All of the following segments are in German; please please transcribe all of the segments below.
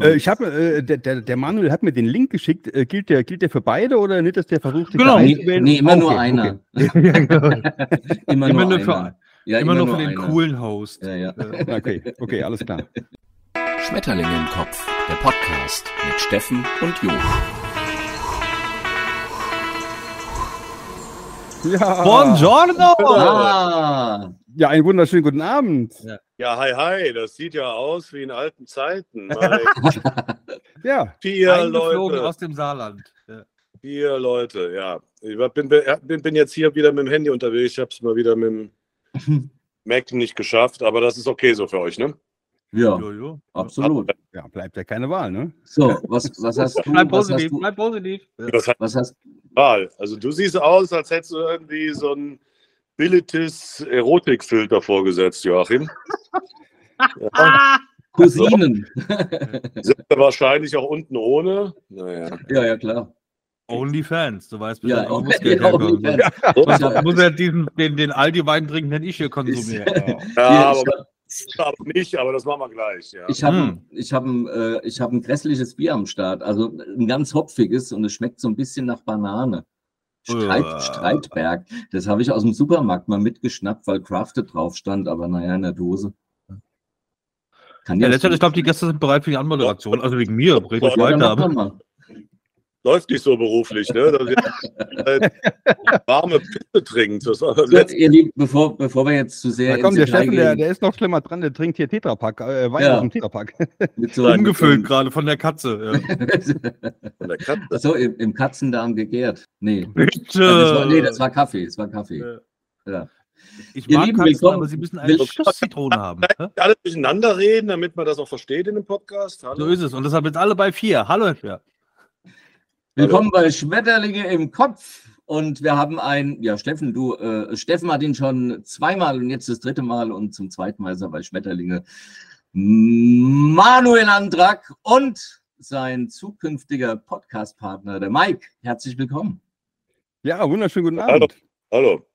Äh, ich habe, äh, der, der, Manuel hat mir den Link geschickt. Äh, gilt, der, gilt der für beide oder nicht, dass der versucht, Genau. Nee, nee, immer Okay, nur einer. Ja, genau. Immer, Immer nur für- einer. Ja, Immer nur für den einer. coolen Host. Ja, ja. Okay, okay, okay, alles klar. Schmetterlinge im Kopf, der Podcast mit Steffen und Jo. Ja, Buongiorno! Ah, ja, einen wunderschönen guten Abend. Ja, hi, hi, das sieht ja aus wie in alten Zeiten. Ja, vier Leute, aus dem Saarland. Ja. vier Leute, ja. Ich bin, bin, bin jetzt hier wieder mit dem Handy unterwegs. Ich habe es mal wieder mit dem Mac nicht geschafft, aber das ist okay so für euch, ne? ja, Jojo. absolut. ja, bleibt ja keine Wahl, ne? So, was, was hast du? Bleib Was hast positiv, du, bleib positiv. Ja. Das hat was hast, Wahl. Also du siehst aus, als hättest du irgendwie so ein billiges Erotikfilter vorgesetzt, Joachim. Ja, Cousinen. sind wir wahrscheinlich auch unten ohne. Naja. ja, ja, klar. Onlyfans, du weißt Ja, auch, muss Geld ja, herkommen. Ich hab- Muss er diesen, den, den Aldi-Wein trinken, den ich hier konsumiere. Ja. ja, aber, aber nicht, aber das machen wir gleich. Ja. Ich habe Hm. ich hab ein, äh, ich hab ein grässliches Bier am Start, also ein ganz hopfiges und es schmeckt so ein bisschen nach Banane. Streit. Streitberg. Das habe ich aus dem Supermarkt mal mitgeschnappt, weil Crafted drauf stand, aber naja, in der Dose. Kann Ja, letztendlich, ich glaube, die Gäste sind bereit für die Anmoderation. Also wegen mir, red Ja, dann weiter. mach doch Aber mal. Läuft nicht so beruflich, ne? Dass ihr äh, warme Pisse trinkt. Das war das So, letzte. ihr Lieben, bevor, bevor wir jetzt zu sehr Da kommt der Steffen, der, der ist noch schlimmer dran, der trinkt hier Tetrapack, äh, Wein Ja. aus dem Tetrapack. so umgefüllt gerade von der Katze. Ja. Von der Katze. Achso, im, im Katzendarm gegärt. Nee. Bitte! Das war, nee, das war Kaffee. Das war Kaffee. Ja. Ich Ihr mag Lieben, Katzen, willkommen- aber sie müssen eine will- Schuss Zitrone haben. Alle durcheinander reden, damit man das auch versteht in dem Podcast. Hallo? So ist es. Und deshalb jetzt alle bei vier. Hallo. Ja. Willkommen bei Schmetterlinge im Kopf. Und wir haben ein, ja, Steffen, du, äh, Steffen hat ihn schon zweimal und jetzt das dritte Mal und zum zweiten Mal ist er bei Schmetterlinge. Manuel Andrak und sein zukünftiger Podcast-Partner, der Mike. Herzlich willkommen. Ja, wunderschönen guten Hallo. Abend. Hallo.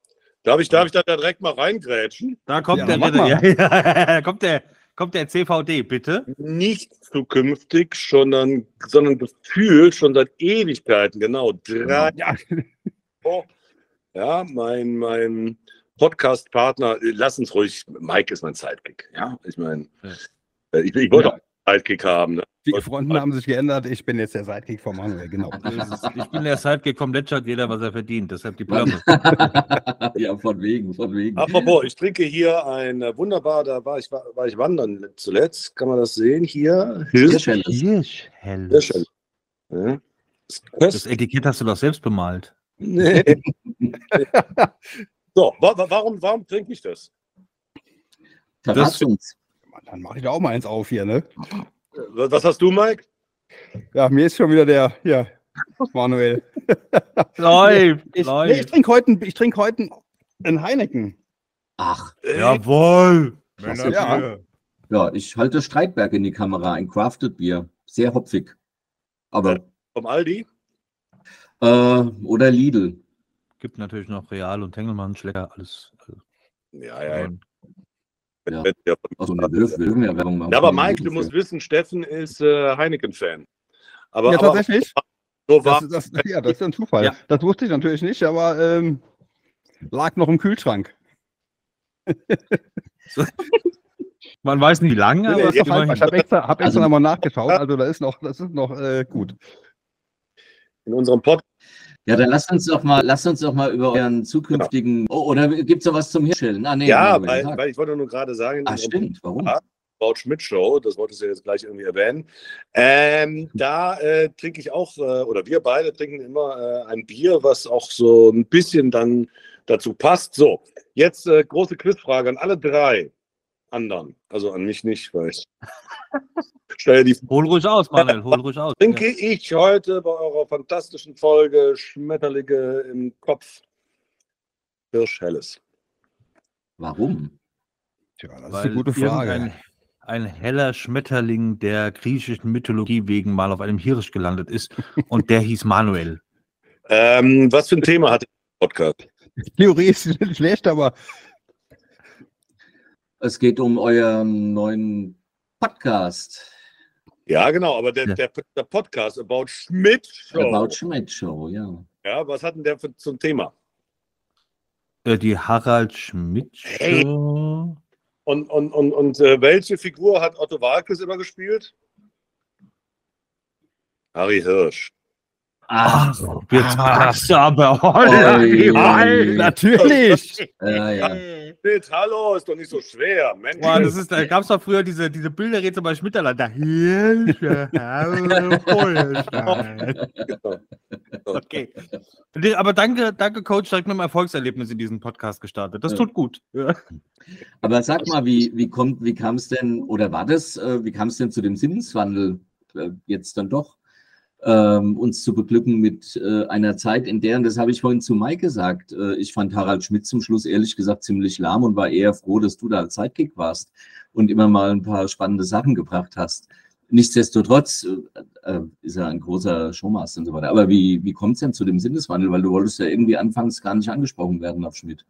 Darf ich, darf ich da direkt mal reingrätschen? Da kommt Ja, der Ritter. mal. Ja, ja, da kommt der, kommt der CVD, bitte. Nicht zukünftig, sondern, sondern gefühlt schon seit Ewigkeiten, genau. Drei Ja, Jahre. Ja, mein, mein Podcast-Partner, lass uns ruhig, Mike ist mein Sidekick. Ja, ich meine, äh, ich, ich wollte Ja. Sidekick haben. Ne? die Fronten haben sich geändert. Ich bin jetzt der Sidekick von Manuel, genau. Ich bin der Sidekick vom Letschert, jeder, was er verdient. Deshalb die Plörre. ja, von wegen, von wegen. Apropos, ich trinke hier ein äh, wunderbar, da war ich, war, war ich wandern zuletzt, kann man das sehen hier? Hirschhelles. Hirschhelles. Sehr schön. Ja. Das Etikett hast du doch selbst bemalt. Nee. so, wa wa warum, warum trinke ich das? Verrat uns. Dann mache ich da auch mal eins auf hier, ne? Äh, Was hast du, Mike? Ja, mir ist schon wieder der, ja, Manuel. Läuft, Ich, nee, ich läuft. trinke heute, ein- ich trinke heute ein Heineken. Ach, Jawohl. Klasse. Ja. ja, ich halte Streitberg in die Kamera, ein Crafted Bier. Sehr hopfig. Aber, Vom Aldi? äh, oder Lidl. Gibt natürlich noch Real und Tengelmann, Schlecker, alles. alles. Ja, ja. Ja. Ja. Also, wir dürfen, ja Werbung machen. Ja, aber Mike, du musst wissen, Steffen ist äh, Heineken-Fan. Aber, Ja, aber tatsächlich. so war, Das, das, ja, das ist ein Zufall. Ja. Das wusste ich natürlich nicht, aber ähm, lag noch im Kühlschrank. Man weiß nicht wie lange, aber nee, ist doch haltbar. immerhin. ich habe extra, hab extra Also- nochmal nachgeschaut, also da ist noch, das ist noch äh, gut. in unserem Podcast. Ja, dann lasst uns doch mal, lasst uns doch mal über euren zukünftigen. Oh, oder gibt es noch was zum Herstellen? Ah, nee, Ja, weil, weil ich wollte nur gerade sagen, Ah, stimmt. Warum? Ja. Braut Schmidt Show, das wolltest du jetzt gleich irgendwie erwähnen. Ähm, da äh, trinke ich auch, äh, oder wir beide trinken immer äh, ein Bier, was auch so ein bisschen dann dazu passt. So, jetzt äh, große Quizfrage an alle drei anderen. Also an mich nicht, weil ich stelle die Hol ruhig aus, Manuel, hol ruhig aus. Trinke ich heute bei eurer fantastischen Folge Schmetterlinge im Kopf Hirschhelles. Warum? Tja, das ist Weil eine gute Frage. Ein heller Schmetterling der griechischen Mythologie wegen mal auf einem Hirsch gelandet ist und der hieß Manuel. Ähm, was für ein Thema hat der Podcast? Theorie ist nicht schlecht, aber Es geht um euren neuen Podcast. Ja, genau, aber der, Ja. der, der Podcast About Schmidt Show. About Schmidt Show, ja. Ja, was hat denn der für, zum Thema? Äh, Die Harald Schmidt Hey. Show. Und, und, und, und äh, welche Figur hat Otto Walkes immer gespielt? Harry Hirsch. Ach, Jetzt packst du aber Oi. Holland. Oi. Natürlich. ja, ja. Schmidt, hallo, ist doch nicht so schwer. Mensch. Boah, das ist, da gab es doch früher diese, diese Bilderrätsel bei Schmitterland. Da. Okay. Aber danke, danke, Coach, direkt mit einem Erfolgserlebnis in diesen Podcast gestartet. Das Ja. tut gut. Ja. Aber sag mal, wie, wie kommt, wie kam es denn, oder war das, äh, wie kam es denn zu dem Sinneswandel äh, jetzt dann doch, ähm, uns zu beglücken mit äh, einer Zeit, in der, und das habe ich vorhin zu Mike gesagt, äh, ich fand Harald Schmidt zum Schluss ehrlich gesagt ziemlich lahm und war eher froh, dass du da als Sidekick warst und immer mal ein paar spannende Sachen gebracht hast. Nichtsdestotrotz äh, äh, ist er ein großer Showmaster und so weiter. Aber wie, wie kommt es denn zu dem Sinneswandel? Weil du wolltest ja irgendwie anfangs gar nicht angesprochen werden auf Schmidt.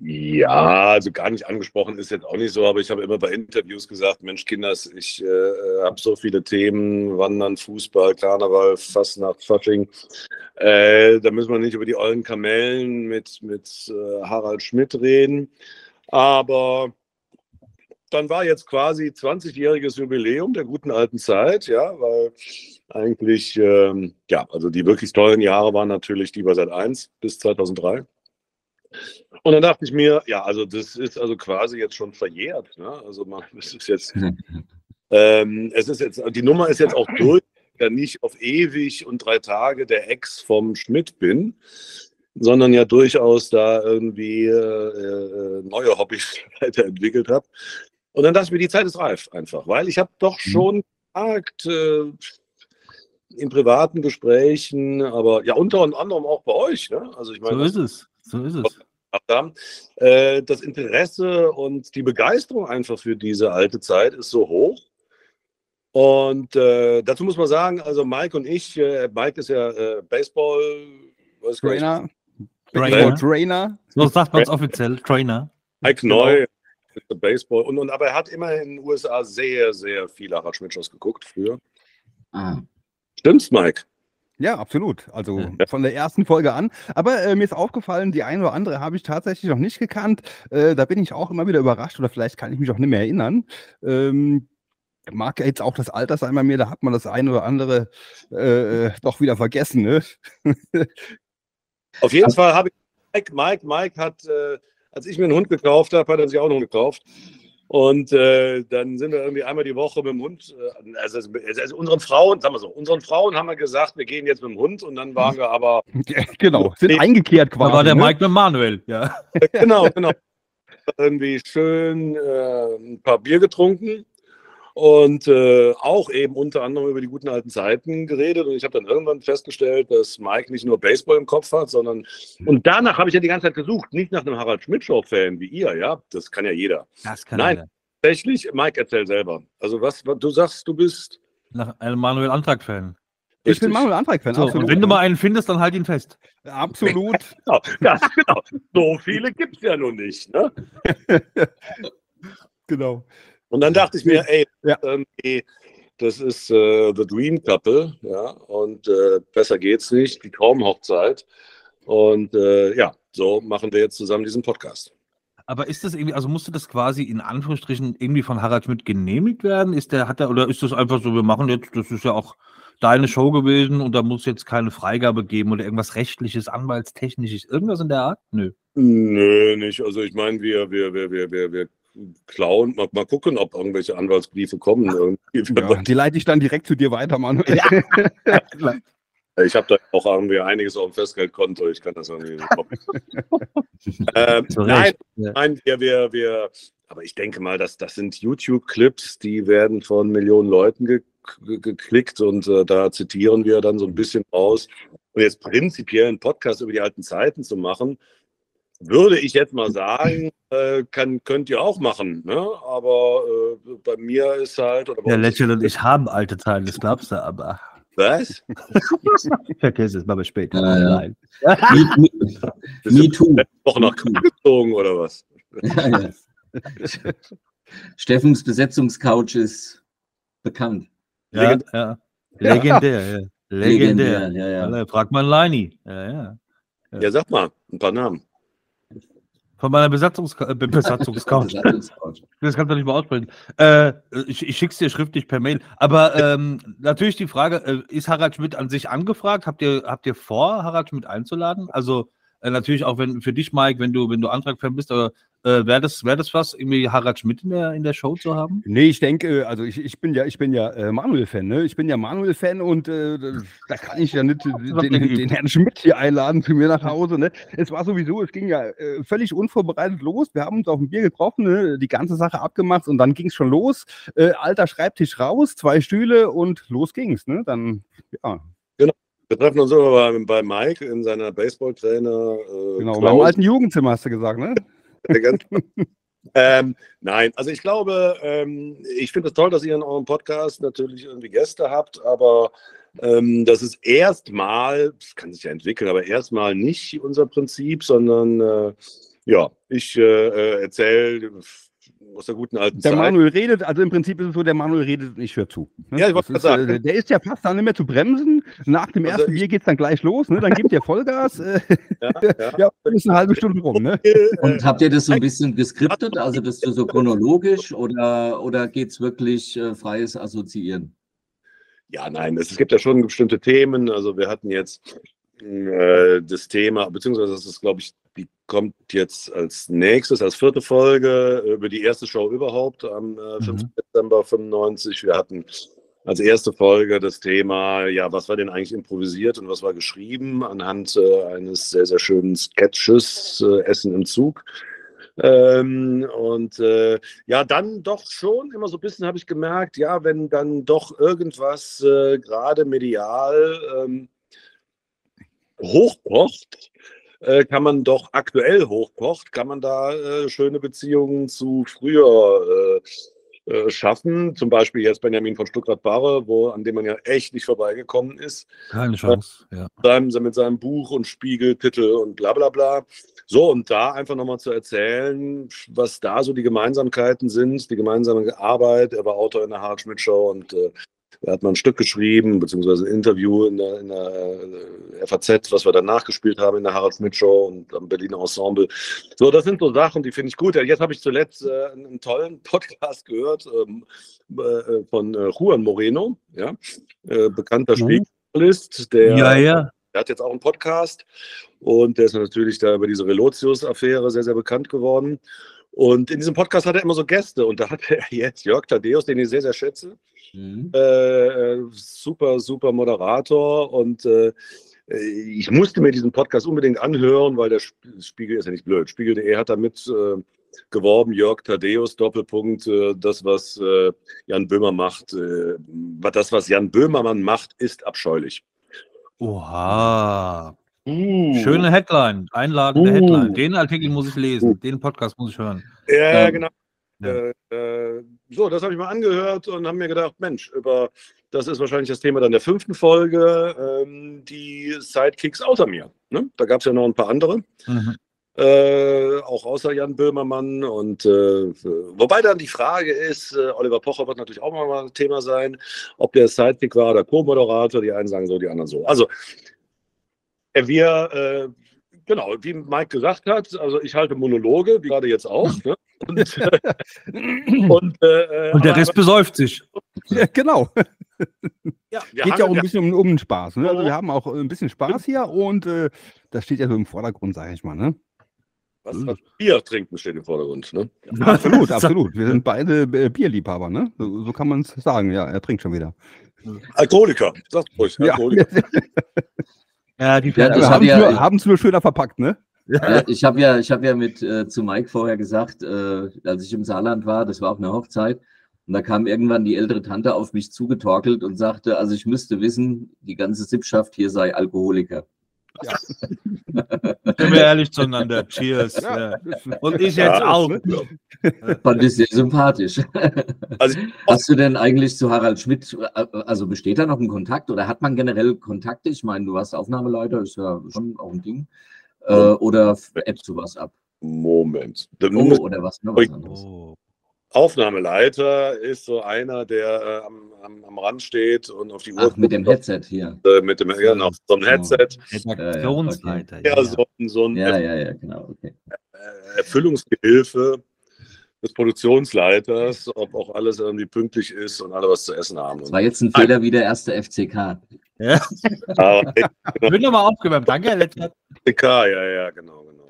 Ja, also gar nicht angesprochen ist jetzt auch nicht so, aber ich habe immer bei Interviews gesagt, Mensch, Kinders, ich äh, habe so viele Themen, Wandern, Fußball, Karneval, Fastnacht, Fasching. Äh, da müssen wir nicht über die ollen Kamellen mit, mit äh, Harald Schmidt reden. Aber dann war jetzt quasi 20-jähriges Jubiläum der guten alten Zeit, ja, weil eigentlich, ähm, ja, also die wirklich tollen Jahre waren natürlich die bei Sat 1 bis 2003. Und dann dachte ich mir, ja, also das ist also quasi jetzt schon verjährt. Ne? Also man, es ist jetzt, ähm, es ist jetzt, die Nummer ist jetzt auch durch, ja nicht auf ewig und drei Tage der Ex vom Schmidt bin, sondern ja durchaus da irgendwie äh, äh, neue Hobbys weiterentwickelt habe. Und dann dachte ich mir, die Zeit ist reif einfach, weil ich habe doch schon gesagt, äh, in privaten Gesprächen, aber ja unter anderem auch bei euch, ne? Also ich So meine, ist es. So ist es. Gemacht haben. Äh, das Interesse und die Begeisterung einfach für diese alte Zeit ist so hoch. Und äh, dazu muss man sagen, also Mike und ich, äh, Mike ist ja äh, Baseball, Trainer. Trainer. Trainer. So sagt man es offiziell. Trainer. Mike Neu, ist Baseball. Und, und, aber er hat immer in den USA sehr, sehr viele Harald Schmidt-Shows geguckt früher. Ah. Stimmt's, Mike? Ja, absolut. Also Ja. von der ersten Folge an. Aber äh, mir ist aufgefallen, die eine oder andere habe ich tatsächlich noch nicht gekannt. Äh, da bin ich auch immer wieder überrascht oder vielleicht kann ich mich auch nicht mehr erinnern. Ähm, mag ja jetzt auch das Alter sein bei mir, da hat man das eine oder andere äh, äh, doch wieder vergessen. Ne? Auf jeden Fall habe ich Mike, Mike, Mike hat, äh, als ich mir einen Hund gekauft habe, hat er sich auch einen Hund gekauft. Und äh, dann sind wir irgendwie einmal die Woche mit dem Hund, äh, also, also, unseren Frauen, sagen wir so, unseren Frauen haben wir gesagt, wir gehen jetzt mit demUnd und dann waren wir aber, Ja, genau, sind Nee. eingekehrt quasi. Da war der ne? Mike mit Manuel. Ja. genau, genau, irgendwie schön äh, ein paar Bier getrunken und äh, auch eben unter anderem über die guten alten Zeiten geredet. Und ich habe dann irgendwann festgestellt, dass Mike nicht nur Baseball im Kopf hat, sondern und danach habe ich ja die ganze Zeit gesucht, nicht nach einem Harald Schmidt-Show-Fan wie ihr, ja, das kann ja jeder. Das kann Nein. er. Tatsächlich, Mike, erzähl selber. Also was, was du sagst, du bist. Nach einem Manuel Antrag-Fan. Ich bin. Manuel Antrag-Fan, So, absolut. und wenn du mal einen findest, dann halt ihn fest. absolut. Genau, das, genau. So viele gibt es ja nun nicht. Ne? genau. Und dann dachte ich mir, ey, Ja. irgendwie, das ist äh, The Dream Couple, ja, und äh, besser geht's nicht, die Traumhochzeit. Und äh, ja, so machen wir jetzt zusammen diesen Podcast. Aber ist das irgendwie, also musste das quasi in Anführungsstrichen irgendwie von Harald Schmidt genehmigt werden? Ist der, hat er, oder ist das einfach so, wir machen jetzt, das ist ja auch deine Show gewesen und da muss jetzt keine Freigabe geben oder irgendwas rechtliches, anwaltstechnisches, irgendwas in der Art? Nö. Nö, nicht. Also ich meine, wir, wir, wir, wir, wir, wir klauen, mal, mal gucken, ob irgendwelche Anwaltsbriefe kommen. Ja, die leite ich dann direkt zu dir weiter, Manuel. Ich habe da auch irgendwie einiges auf dem Festgeldkonto. Ich kann das irgendwie nicht ähm, Nein. Ja. nein, wir, wir, wir, aber ich denke mal, dass das sind YouTube-Clips, die werden von Millionen Leuten ge ge geklickt und äh, da zitieren wir dann so ein bisschen aus. Und jetzt prinzipiell einen Podcast über die alten Zeiten zu machen, würde ich jetzt mal sagen, äh, kann, könnt ihr auch machen. Ne? Aber äh, bei mir ist halt. Oder uns- Lächeln und ich haben alte Teile, das glaubst du aber. Was? Vergiss es, machen wir später. Ja, ja. Nein. Me, me, me too. Woche nach Köln gezogen oder was? Ja, ja. Steffens Besetzungscouch ist bekannt. Ja, Legendär. ja. Legendär, ja. Legendär. Legendär, ja, ja. Frag mal Leini. Ja, ja. Ja, sag mal, ein paar Namen. Von meiner Besatzungs äh, Be- Besatzungscouch. Das kannst du nicht mal aussprechen. Äh, ich ich schick's dir schriftlich per Mail. Aber ähm, natürlich die Frage, äh, ist Harald Schmidt an sich angefragt? Habt ihr, habt ihr vor, Harald Schmidt einzuladen? Also äh, natürlich auch wenn für dich, Mike, wenn du, wenn du Antrag-Fan bist, aber äh, wäre das, wär das was, irgendwie Harald Schmidt in der, in der Show zu haben? Nee, ich denke, also ich, ich bin ja, ich bin ja äh, Manuel-Fan, ne? Ich bin ja Manuel-Fan und äh, da kann ich ja nicht äh, den, den Herrn Schmidt hier einladen zu mir nach Hause, ne? Es war sowieso, es ging ja äh, völlig unvorbereitet los. Wir haben uns auf dem Bier getroffen, ne? die ganze Sache abgemacht und dann ging es schon los. Äh, alter Schreibtisch raus, zwei Stühle und los ging's, ne? Dann, ja, Wir treffen uns immer bei, bei Mike in seiner Baseballtrainer. Äh, genau. Klaus. Beim alten Jugendzimmer hast du gesagt, ne? Ähm, nein, also ich glaube, ähm, ich finde es toll, dass ihr in eurem Podcast natürlich irgendwie Gäste habt, aber ähm, das ist erstmal, das kann sich ja entwickeln, aber erstmal nicht unser Prinzip, sondern äh, ja, ich äh, äh, erzähle aus der guten alten Der Zeit. Manuel redet, also im Prinzip ist es so, der Manuel redet und ich höre zu. Ne? Ja, ich wollte ist, sagen. äh, Der ist ja fast dann nicht mehr zu bremsen. Nach dem Also ersten ich- Bier geht es dann gleich los, ne? Dann gibt ihr Vollgas. Äh, Ja, ja. ja, dann ist eine halbe Stunde rum, ne? Und habt ihr das so ein bisschen geskriptet, also das so chronologisch oder, oder geht es wirklich äh, freies Assoziieren? Ja, nein, es, es gibt ja schon bestimmte Themen. Also wir hatten jetzt äh, das Thema, beziehungsweise das ist, glaube ich, die kommt jetzt als nächstes, als vierte Folge äh, über die erste Show überhaupt am äh, 5. Dezember 95. Wir hatten als erste Folge das Thema, ja, was war denn eigentlich improvisiert und was war geschrieben anhand äh, eines sehr, sehr schönen Sketches, äh, Essen im Zug. Ähm, und äh, ja, dann doch schon immer so ein bisschen habe ich gemerkt, ja, wenn dann doch irgendwas äh, gerade medial ähm, hochkocht, äh, kann man doch aktuell hochkocht, kann man da äh, schöne Beziehungen zu früher äh, äh, schaffen. Zum Beispiel jetzt Benjamin von Stuttgart-Barre, wo an dem man ja echt nicht vorbeigekommen ist Keine Chance. Ja. seinem, mit seinem Buch und Spiegeltitel und bla bla bla. So, und da einfach nochmal zu erzählen, was da so die Gemeinsamkeiten sind, die gemeinsame Arbeit. Er war Autor in der Harald Schmidt Show und äh, er hat mal ein Stück geschrieben, beziehungsweise ein Interview in der, in der äh, FAZ, was wir dann nachgespielt haben in der Harald Schmidt Show und am Berliner Ensemble. So, das sind so Sachen, die finde ich gut. Jetzt habe ich zuletzt äh, einen tollen Podcast gehört ähm, äh, von äh, Juan Moreno, ja, äh, bekannter Mhm. Spieljournalist, der ja, ja. der hat jetzt auch einen Podcast und der ist natürlich da über diese Relotius-Affäre sehr, sehr bekannt geworden. Und in diesem Podcast hat er immer so Gäste und da hat er jetzt Jörg Thaddeus, den ich sehr, sehr schätze. Mhm. Äh, äh, super, super Moderator und äh, ich musste mir diesen Podcast unbedingt anhören, weil der Sp- Spiegel ist ja nicht blöd. Spiegel.de hat damit äh, geworben, Jörg Thaddeus, Doppelpunkt, äh, das, was äh, Jan Böhmer macht, äh, das, was Jan Böhmermann macht, ist abscheulich. Oha. Uh. Schöne Headline. Einladende Uh. Headline. Den Artikel muss ich lesen. Den Podcast muss ich hören. Ja, Ähm, genau. ja. Äh, äh, so, das habe ich mal angehört und habe mir gedacht, Mensch, über das ist wahrscheinlich das Thema dann der fünften Folge, ähm, die Sidekicks außer mir. Ne? Da gab es ja noch ein paar andere, Mhm. äh, auch außer Jan Böhmermann. Und äh, wobei dann die Frage ist, äh, Oliver Pocher wird natürlich auch mal ein Thema sein, ob der Sidekick war oder Co-Moderator. Die einen sagen so, die anderen so. Also wir, äh, genau, wie Mike gesagt hat, also ich halte Monologe, wie gerade jetzt auch. Ne? Und, äh, und, äh, Und der Rest besäuft sich. Ja, genau. ja, wir Geht haben- ja auch ein bisschen um, um den Spaß. Ne? Also Oh. wir haben auch ein bisschen Spaß hier und äh, das steht ja so im Vordergrund, sage ich mal. Ne? Was, was Bier trinken steht im Vordergrund. Ne? Absolut, absolut. Wir sind beide äh, Bierliebhaber, ne? So, so kann man es sagen. Ja, er trinkt schon wieder. Alkoholiker, sag's ruhig. Ja, Alkoholiker. Ja, die Ja, wir hab haben es ja- nur, haben's nur schöner verpackt, ne? Ja, ich habe ja, ich hab ja mit äh, zu Mike vorher gesagt, äh, als ich im Saarland war, das war auf einer Hochzeit, und da kam irgendwann die ältere Tante auf mich zugetorkelt und sagte, also ich müsste wissen, die ganze Sippschaft hier sei Alkoholiker. Sind wir ehrlich zueinander. Cheers. Ja. Und ich jetzt Ja, auch. Fand ich sehr sympathisch. Also, Hast du denn eigentlich zu Harald Schmidt, äh, also besteht da noch ein Kontakt oder hat man generell Kontakte? Ich meine, du warst Aufnahmeleiter, ist ja schon auch ein Ding. Äh, oder appst du was ab? Moment. Oh, oder was? Ne, was anderes. Oh. Aufnahmeleiter ist so einer, der äh, am, am, am Rand steht und auf die Uhr Ach, mit dem Headset hier. äh, mit dem ja, noch so einem Headset. Redaktionsleiter. Ja, so, ein- so ein Ja, ja, ja, genau. Okay. äh, Erfüllungsgehilfe des Produktionsleiters, ob auch alles irgendwie pünktlich ist und alle was zu essen haben. Das war jetzt ein Fehler wie der erste FCK. Ja. Aber Wird nochmal aufgewärmt. Danke, Herr Letzter. FCK, ja, ja, genau, genau.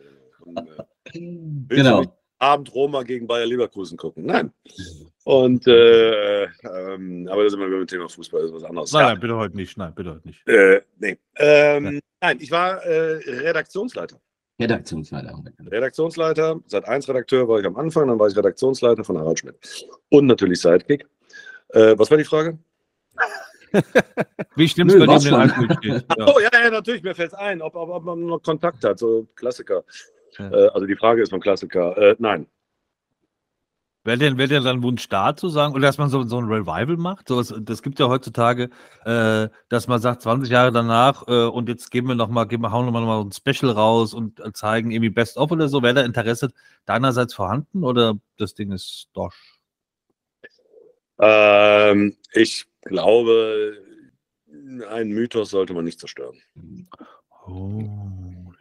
genau. Und, äh, Genau. Abend Roma gegen Bayer Leverkusen gucken? Nein. Und, äh, ähm, aber da sind wir wieder mit dem Thema Fußball, das ist was anderes. Nein, Ja. nein, bitte heute nicht. Nein, bitte heute nicht. Äh, nee. Ähm, nein, ich war äh, Redaktionsleiter. Redaktionsleiter. Redaktionsleiter, seit 1 Redakteur war ich am Anfang, dann war ich Redaktionsleiter von Harald Schmidt. Und natürlich Sidekick. Äh, was war die Frage? Wie stimmt's Nö, bei den schon. Alkohol steht? Ja. Oh ja, ja, natürlich, mir fällt es ein, ob, ob, ob man noch Kontakt hat, so Klassiker. Ja. Äh, also die Frage ist vom Klassiker. Äh, nein. Wäre denn, wär denn dann Wunsch da zu sagen, oder dass man so, so ein Revival macht? So was, das gibt ja heutzutage, äh, dass man sagt, 20 Jahre danach äh, und jetzt geben wir noch mal, geben, wir- hauen wir noch mal ein Special raus und äh, zeigen irgendwie Best of oder so. Wäre da Interesse deinerseits vorhanden oder das Ding ist doch? Ähm, ich glaube, einen Mythos sollte man nicht zerstören. Oh,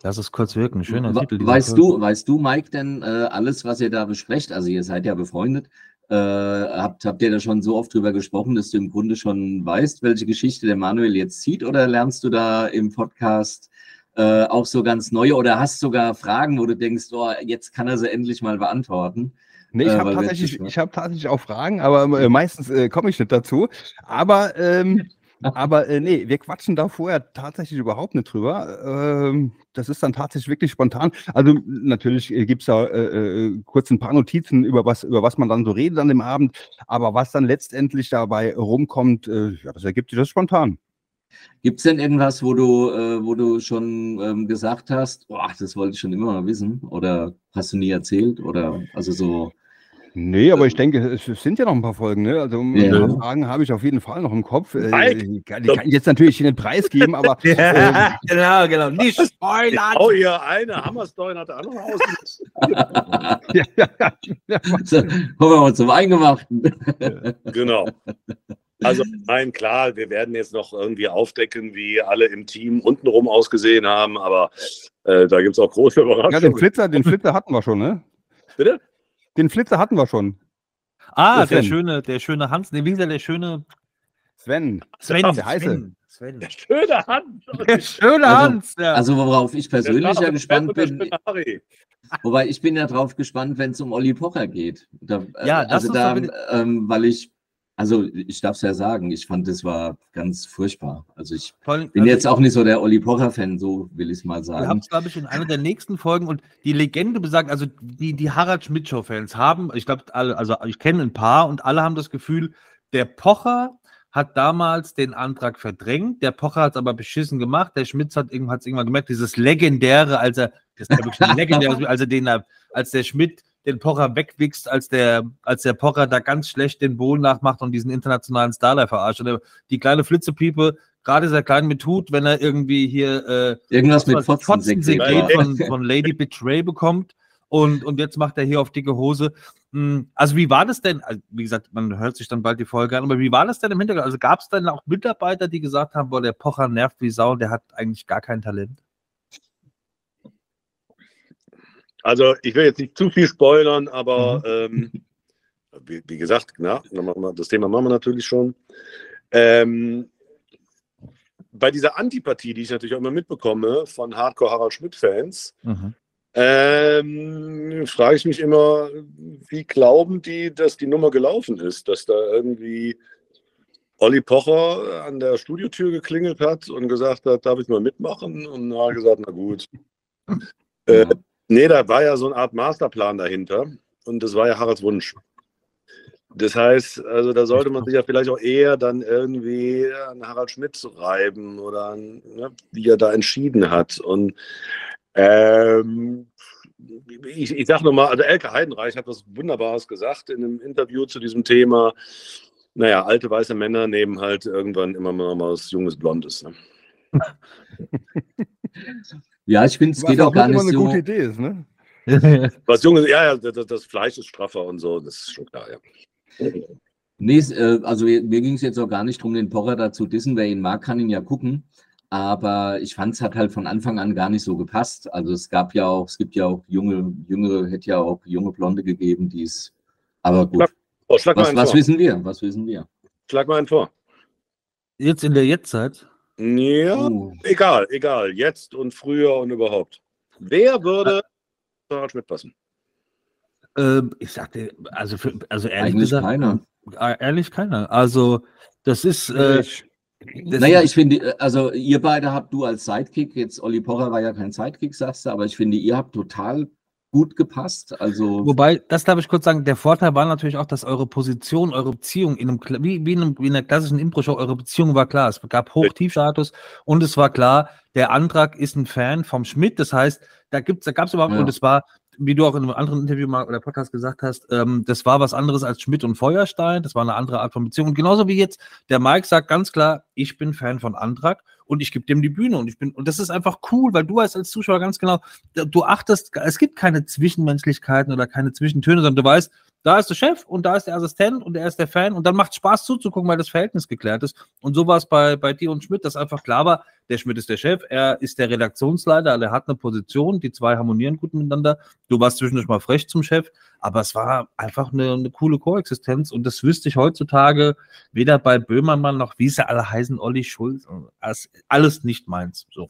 lass es kurz wirken. Schöner We- Titel. Weißt du, weißt du, Mike, denn äh, alles, was ihr da besprecht, also ihr seid ja befreundet, äh, habt, habt ihr da schon so oft drüber gesprochen, dass du im Grunde schon weißt, welche Geschichte der Manuel jetzt zieht, oder lernst du da im Podcast äh, auch so ganz neue oder hast sogar Fragen, wo du denkst, oh, jetzt kann er sie endlich mal beantworten? Nee, ich Äh, habe tatsächlich, ich hab tatsächlich auch Fragen, aber äh, meistens äh, komme ich nicht dazu. Aber, ähm, aber äh, nee, wir quatschen da vorher tatsächlich überhaupt nicht drüber. Ähm, das ist dann tatsächlich wirklich spontan. Also natürlich äh, gibt es da äh, äh, kurz ein paar Notizen über was, über was man dann so redet an dem Abend. Aber was dann letztendlich dabei rumkommt, äh, ja, das ergibt sich das spontan. Gibt es denn irgendwas, wo du, äh, wo du schon ähm, gesagt hast, boah, das wollte ich schon immer mal wissen, oder hast du nie erzählt, oder also so, Nee, aber ich denke, es sind ja noch ein paar Folgen, ne? Also ein Ja. paar Fragen habe ich auf jeden Fall noch im Kopf. Äh, Mike! die, kann, die kann ich jetzt natürlich hier nicht preisgeben, aber Ja, genau, genau. Nicht spoilern! Oh, hier eine Hammerstein hatte auch noch aus. ja, ja, ja, so, kommen wir mal zum Eingemachten. Genau. Also, nein, klar, wir werden jetzt noch irgendwie aufdecken, wie alle im Team untenrum ausgesehen haben, aber äh, da gibt es auch große Ja, den Überraschungen. Flitzer, den Flitzer hatten wir schon, ne? Bitte? Den Flitzer hatten wir schon. Ah, Das der Sven. schöne, der schöne Hans, nee, wie gesagt, der schöne Sven. Sven. Der heiße. Sven. Sven. Der schöne Hand. Der schöne Also- Hans. Ja. Also worauf ich persönlich ja gespannt Der bin, wobei ich bin ja drauf gespannt, wenn es um Olli Pocher geht. Da, äh, Ja, das also ist da, ähm, weil ich, also ich darf es ja sagen, ich fand, das war ganz furchtbar. Also ich Vor allem, bin also jetzt auch nicht so der Olli Pocher-Fan, so will ich es mal Wir sagen. haben es, glaube ich, in einer der nächsten Folgen und die Legende besagt, also die, die Harald Schmidt-Show-Fans haben, ich glaube, alle, also ich kenne ein paar und alle haben das Gefühl, der Pocher hat damals den Antrag verdrängt, der Pocher hat es aber beschissen gemacht, der Schmitz hat es irgendwann gemerkt, dieses legendäre, als er, das ist ja wirklich ein legendäres, als er den, als der Schmidt den Pocher wegwichst, als der, als der Pocher da ganz schlecht den Bohlen nachmacht und diesen internationalen Starlight verarscht. Und die kleine Flitzepiepe, gerade sehr klein mit Hut, wenn er irgendwie hier äh, Irgendwas mit Fotzen. Von, von Lady Betray bekommt und, und jetzt macht er hier auf dicke Hose. Hm, Also wie war das denn, also wie gesagt, man hört sich dann bald die Folge an, aber wie war das denn im Hintergrund? Also gab es dann auch Mitarbeiter, die gesagt haben, boah, der Pocher nervt wie Sau, der hat eigentlich gar kein Talent? Also, ich will jetzt nicht zu viel spoilern, aber Mhm. ähm, wie, wie gesagt, na, das Thema machen wir natürlich schon. Ähm, bei dieser Antipathie, die ich natürlich auch immer mitbekomme von Hardcore Harald Schmidt-Fans, ähm, frage ich mich immer, wie glauben die, dass die Nummer gelaufen ist? Dass da irgendwie Olli Pocher an der Studiotür geklingelt hat und gesagt hat, darf ich mal mitmachen? Und er hat gesagt, na gut. Äh, nee, da war ja so eine Art Masterplan dahinter und das war ja Haralds Wunsch. Das heißt, also da sollte man sich ja vielleicht auch eher dann irgendwie an Harald Schmidt reiben oder an, ne, wie er da entschieden hat. Und ähm, ich, ich sage nochmal, also Elke Heidenreich hat was Wunderbares gesagt in einem Interview zu diesem Thema. Naja, alte weiße Männer nehmen halt irgendwann immer mal was junges Blondes. Ne? Ja, ich finde, es Was geht auch gar immer nicht eine so. gute Idee ist, ne? Was Junge, ja, ja, das, Fleisch ist straffer und so, das ist schon klar, ja. Nee, äh, also mir ging es jetzt auch gar nicht darum, den Pocher dazu dissen. Wer ihn mag, kann ihn ja gucken. Aber ich fand es hat halt von Anfang an gar nicht so gepasst. Also es gab ja auch, es gibt ja auch junge, jüngere, hätte ja auch junge Blonde gegeben, die es. Aber gut. Oh, schlag mal Was, einen was vor. wissen wir? Was wissen wir? Schlag mal einen vor. Jetzt in der Jetztzeit. Ja, Uh, egal, egal. Jetzt und früher und überhaupt. Wer würde zu Harald Schmidt passen? Ähm, ich sagte, also, für, also ehrlich eigentlich gesagt, keiner. äh, ehrlich keiner. Also, das ist. Äh, das Naja, ich finde, also ihr beide habt du als Sidekick, jetzt Olli Pocher war ja kein Sidekick, sagst du, aber ich finde, ihr habt total gut gepasst. Also Wobei, das darf ich kurz sagen, der Vorteil war natürlich auch, dass eure Position, eure Beziehung in einem, wie, wie, in, einem, wie in einer klassischen Impro-Show, eure Beziehung war klar. Es gab Hoch-Tief-Status und es war klar, der Antrag ist ein Fan vom Schmidt. Das heißt, da gibt's, da gab's überhaupt, Ja. und es war, wie du auch in einem anderen Interview mal oder Podcast gesagt hast, ähm, das war was anderes als Schmidt und Feuerstein. Das war eine andere Art von Beziehung. Und genauso wie jetzt, der Mike sagt ganz klar, ich bin Fan von Antrag und ich gebe dem die Bühne und ich bin, und das ist einfach cool, weil du weißt als Zuschauer ganz genau, du achtest, es gibt keine Zwischenmenschlichkeiten oder keine Zwischentöne, sondern du weißt, da ist der Chef und da ist der Assistent und er ist der Fan und dann macht Spaß zuzugucken, weil das Verhältnis geklärt ist. Und so war es bei, bei dir und Schmidt, dass einfach klar war, der Schmidt ist der Chef, er ist der Redaktionsleiter, also er hat eine Position, die zwei harmonieren gut miteinander. Du warst zwischendurch mal frech zum Chef, aber es war einfach eine, eine coole Koexistenz und das wüsste ich heutzutage weder bei Böhmermann noch, wie sie alle heißen, Olli Schulz, alles, alles nicht meins. So.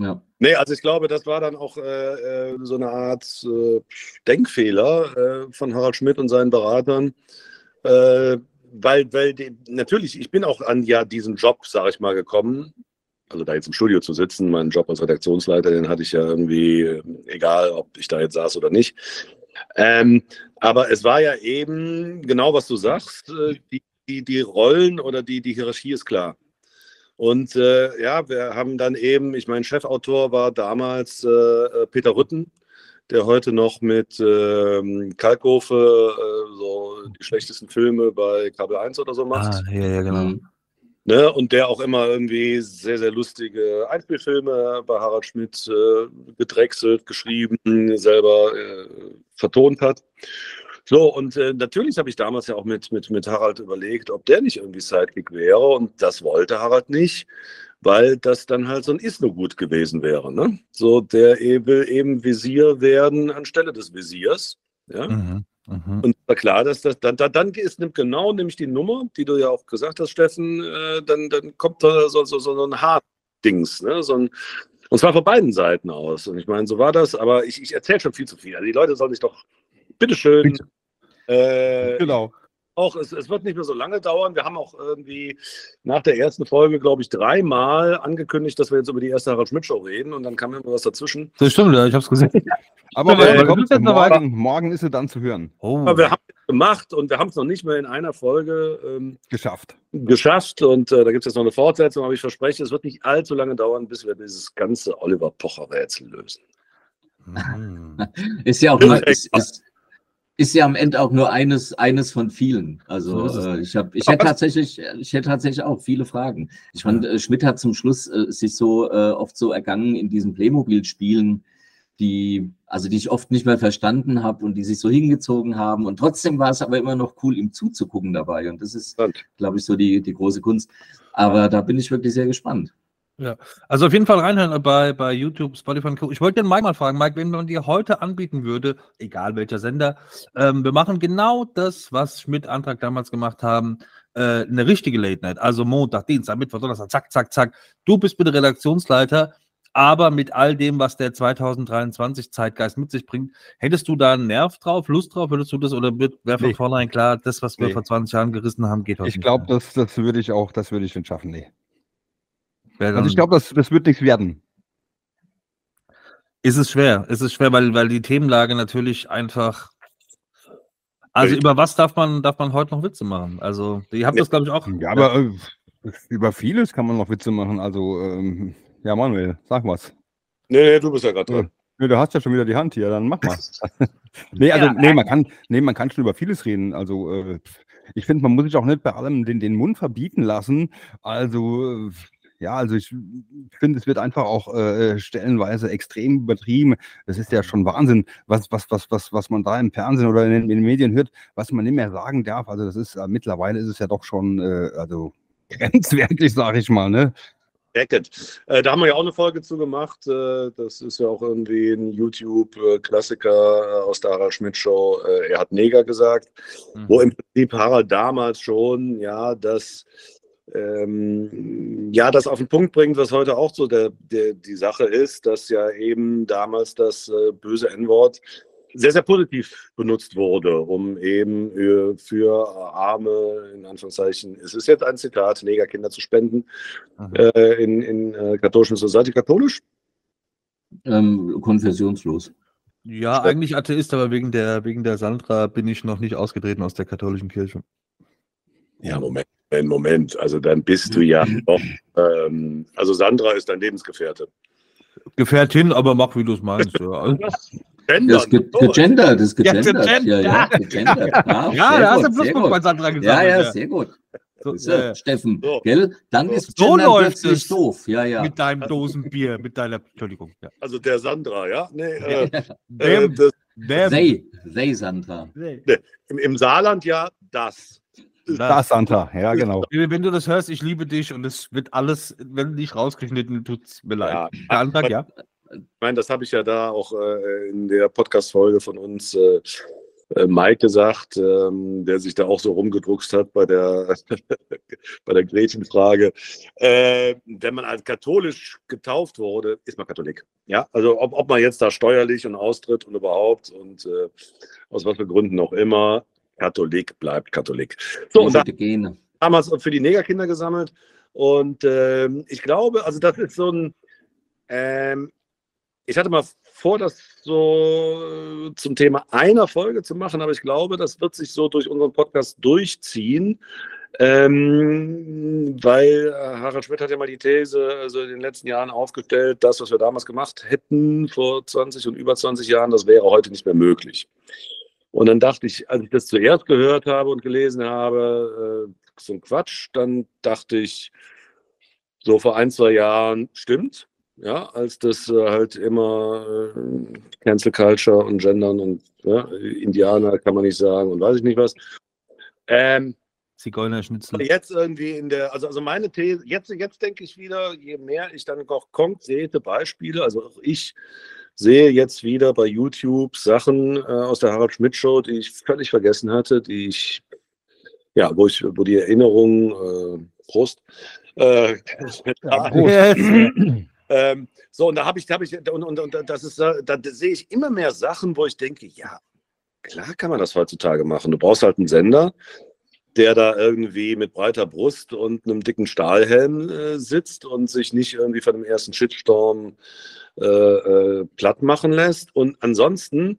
Ja. Nee, also ich glaube, das war dann auch äh, äh, so eine Art äh, Denkfehler äh, von Harald Schmidt und seinen Beratern. Äh, weil, weil die, natürlich, ich bin auch an ja diesen Job, sage ich mal, gekommen. Also da jetzt im Studio zu sitzen, meinen Job als Redaktionsleiter, den hatte ich ja irgendwie, äh, egal ob ich da jetzt saß oder nicht. Ähm, aber es war ja eben genau, was du sagst, die, die, die Rollen oder die, die Hierarchie ist klar. Und äh, ja, wir haben dann eben, ich mein Chefautor war damals äh, Peter Rütten, der heute noch mit ähm, Kalkofe äh, so die schlechtesten Filme bei Kabel 1 oder so macht. Ah, ja, ja, genau. Mhm. Ne? Und der auch immer irgendwie sehr, sehr lustige Einspielfilme bei Harald Schmidt äh, gedrechselt, geschrieben, selber äh, vertont hat. So, und äh, natürlich habe ich damals ja auch mit, mit, mit Harald überlegt, ob der nicht irgendwie Sidekick wäre. Und das wollte Harald nicht, weil das dann halt so ein Isno-Gut gewesen wäre. Ne? So, der e- will eben Visier werden anstelle des Visiers. Ja? Mhm. Mhm. Und war klar, dass das dann, dann, ist nimmt genau nämlich die Nummer, die du ja auch gesagt hast, Steffen, äh, dann, dann kommt da so, so, so ein Haardings, ne? So ein, und zwar von beiden Seiten aus. Und ich meine, so war das, aber ich, ich erzähle schon viel zu viel. Also die Leute sollen sich doch, bitteschön, Bitte. äh, Genau. auch, es, es wird nicht mehr so lange dauern. Wir haben auch irgendwie nach der ersten Folge, glaube ich, dreimal angekündigt, dass wir jetzt über die erste Harald Schmidt Show reden und dann kam immer was dazwischen. Das stimmt, ja, ich habe es gesehen. Aber Äh, kommt jetzt noch weiter. morgen, morgen ist sie dann zu hören. Oh. Aber wir haben es gemacht und wir haben es noch nicht mehr in einer Folge ähm, Geschafft. geschafft und äh, da gibt es jetzt noch eine Fortsetzung, aber ich verspreche, es wird nicht allzu lange dauern, bis wir dieses ganze Oliver Pocher-Rätsel lösen. Mhm. Ist ja auch ist ist, ist, ja am Ende auch nur eines, eines von vielen. Also äh, ich habe, ich hätte tatsächlich, ich hätte tatsächlich auch viele Fragen. Ich fand, äh, Schmidt hat zum Schluss äh, sich so äh, oft so ergangen in diesen Playmobil-Spielen, die, also die ich oft nicht mehr verstanden habe und die sich so hingezogen haben. Und trotzdem war es aber immer noch cool, ihm zuzugucken dabei. Und das ist, glaube ich, so die, die große Kunst. Aber da bin ich wirklich sehr gespannt. Also auf jeden Fall reinhören bei, bei YouTube, Spotify und Co. Ich wollte den Mike mal fragen, Mike, wenn man dir heute anbieten würde, egal welcher Sender, ähm, wir machen genau das, was Schmidt Antrag damals gemacht haben, äh, eine richtige Late Night, also Montag, Dienstag, Mittwoch, Donnerstag, zack, zack, zack. Du bist bitte Redaktionsleiter, aber mit all dem, was der 2023 Zeitgeist mit sich bringt, hättest du da einen Nerv drauf, Lust drauf, würdest du das oder wäre von Nee. vornherein klar, das, was wir Nee. vor 20 Jahren gerissen haben, geht heute Ich nicht glaube, mehr. das, das würde ich auch, das würde ich nicht schaffen. Nee. Also ich glaube, das, das wird nichts werden. Ist es schwer. Es ist schwer, weil, weil die Themenlage natürlich einfach. Also Wild. über was darf man, darf man heute noch Witze machen? Also, ihr habt Ja. das, glaube ich, auch. Ja, aber äh, über vieles kann man noch Witze machen. Also, ähm, ja, Manuel, sag was. Nee, nee, du bist ja gerade dran. Nee, du hast ja schon wieder die Hand hier, dann mach mal. nee, also, Ja, nee, man kann, nee, man kann schon über vieles reden. Also, äh, ich finde, man muss sich auch nicht bei allem den, den Mund verbieten lassen. Also, äh, Ja, also ich finde, es wird einfach auch äh, stellenweise extrem übertrieben. Das ist ja schon Wahnsinn, was, was, was, was, was man da im Fernsehen oder in, in den Medien hört, was man nicht mehr sagen darf. Also das ist äh, mittlerweile ist es ja doch schon äh, also grenzwertig, sage ich mal. Ne? Racket. Äh, da haben wir ja auch eine Folge zu gemacht. Äh, das ist ja auch irgendwie ein YouTube-Klassiker äh, aus der Harald Schmidt-Show. Äh, er hat Neger gesagt, mhm. wo im Prinzip Harald damals schon, ja, das, ähm, ja, das auf den Punkt bringt, was heute auch so der, der, die Sache ist, dass ja eben damals das äh, böse N-Wort sehr, sehr positiv benutzt wurde, um eben äh, für Arme, in Anführungszeichen, es ist jetzt ein Zitat, Negerkinder zu spenden, äh, in, in äh, katholischen Society. Katholisch? Ähm, konfessionslos. Ja, eigentlich Atheist, aber wegen der, wegen der Sandra bin ich noch nicht ausgetreten aus der katholischen Kirche. Ja, Moment, Moment. Also dann bist du ja noch, ähm, also Sandra ist dein Lebensgefährte. Gefährtin, aber mach, wie du es meinst. Ja. Gendern. Das ist ge gegendert, das ist gegendert. Ja, ja, gegendert. Ja, ja da hast du Pluspunkt bei Sandra gesagt. Ja, ja, sehr gut. So, äh, Steffen, so. gell? Dann so. ist so läuft es doof. Ja, ja. Mit deinem Dosenbier, mit deiner, Entschuldigung. Ja. Also der Sandra, ja? Nee, äh, äh, das, they, they Sandra. Nee, im, Im Saarland ja das. Das, das Sandra, ja, genau. Wenn du das hörst, ich liebe dich und es wird alles, wenn nicht rausgeschnitten, tut es mir leid. Ja, der Antrag, ja. Ich meine, das habe ich ja da auch äh, in der Podcast-Folge von uns äh, äh, Mike gesagt, ähm, der sich da auch so rumgedruckst hat bei der, bei der Gretchenfrage. Äh, wenn man als katholisch getauft wurde, ist man Katholik. Ja, also ob, ob man jetzt da steuerlich und austritt und überhaupt und äh, aus was für Gründen auch immer, Katholik bleibt Katholik. So, und da, damals für die Negerkinder gesammelt. Und ähm, ich glaube, also das ist so ein, ähm, ich hatte mal vor, das so äh, zum Thema einer Folge zu machen, aber ich glaube, das wird sich so durch unseren Podcast durchziehen. Ähm, weil äh, Harald Schmidt hat ja mal die These also in den letzten Jahren aufgestellt, das, was wir damals gemacht hätten vor 20 und über 20 Jahren, das wäre heute nicht mehr möglich. Und dann dachte ich, als ich das zuerst gehört habe und gelesen habe, äh, so ein Quatsch, dann dachte ich, so vor ein, zwei Jahren, stimmt, ja, als das äh, halt immer äh, Cancel Culture und Gendern und ja, Indianer kann man nicht sagen und weiß ich nicht was. Ähm, Zigeunerschnitzel. Jetzt irgendwie in der, also, also meine These, jetzt, jetzt denke ich wieder, je mehr ich dann auch konkrete Beispiele, also auch ich sehe jetzt wieder bei YouTube Sachen äh, aus der Harald Schmidt Show, die ich völlig vergessen hatte, die ich, ja, wo ich, wo die Erinnerung, äh, Prost, äh, ja, Prost. Ähm, so, und da habe ich, hab ich und, und, und das ist, da, da sehe ich immer mehr Sachen, wo ich denke, ja, klar kann man das heutzutage machen. Du brauchst halt einen Sender, der da irgendwie mit breiter Brust und einem dicken Stahlhelm äh, sitzt und sich nicht irgendwie von dem ersten Shitstorm äh, äh, platt machen lässt. Und ansonsten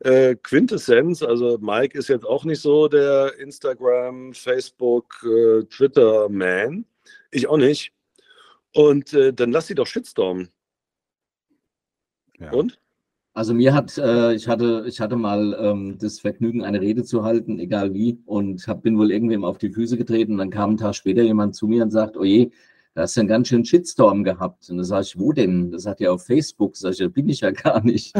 äh, Quintessenz, also Mike ist jetzt auch nicht so der Instagram, Facebook, äh, Twitter-Man. Ich auch nicht. Und äh, dann lass sie doch shitstormen. Ja. Und? Also mir hat, äh, ich hatte, ich hatte mal ähm, das Vergnügen, eine Rede zu halten, egal wie, und hab, bin wohl irgendwem auf die Füße getreten. Und dann kam ein Tag später jemand zu mir und sagt, oh je, da hast du einen ganz schönen Shitstorm gehabt. Und da sage ich, wo denn? Das hat ja auf Facebook. Sag ich, da bin ich ja gar nicht.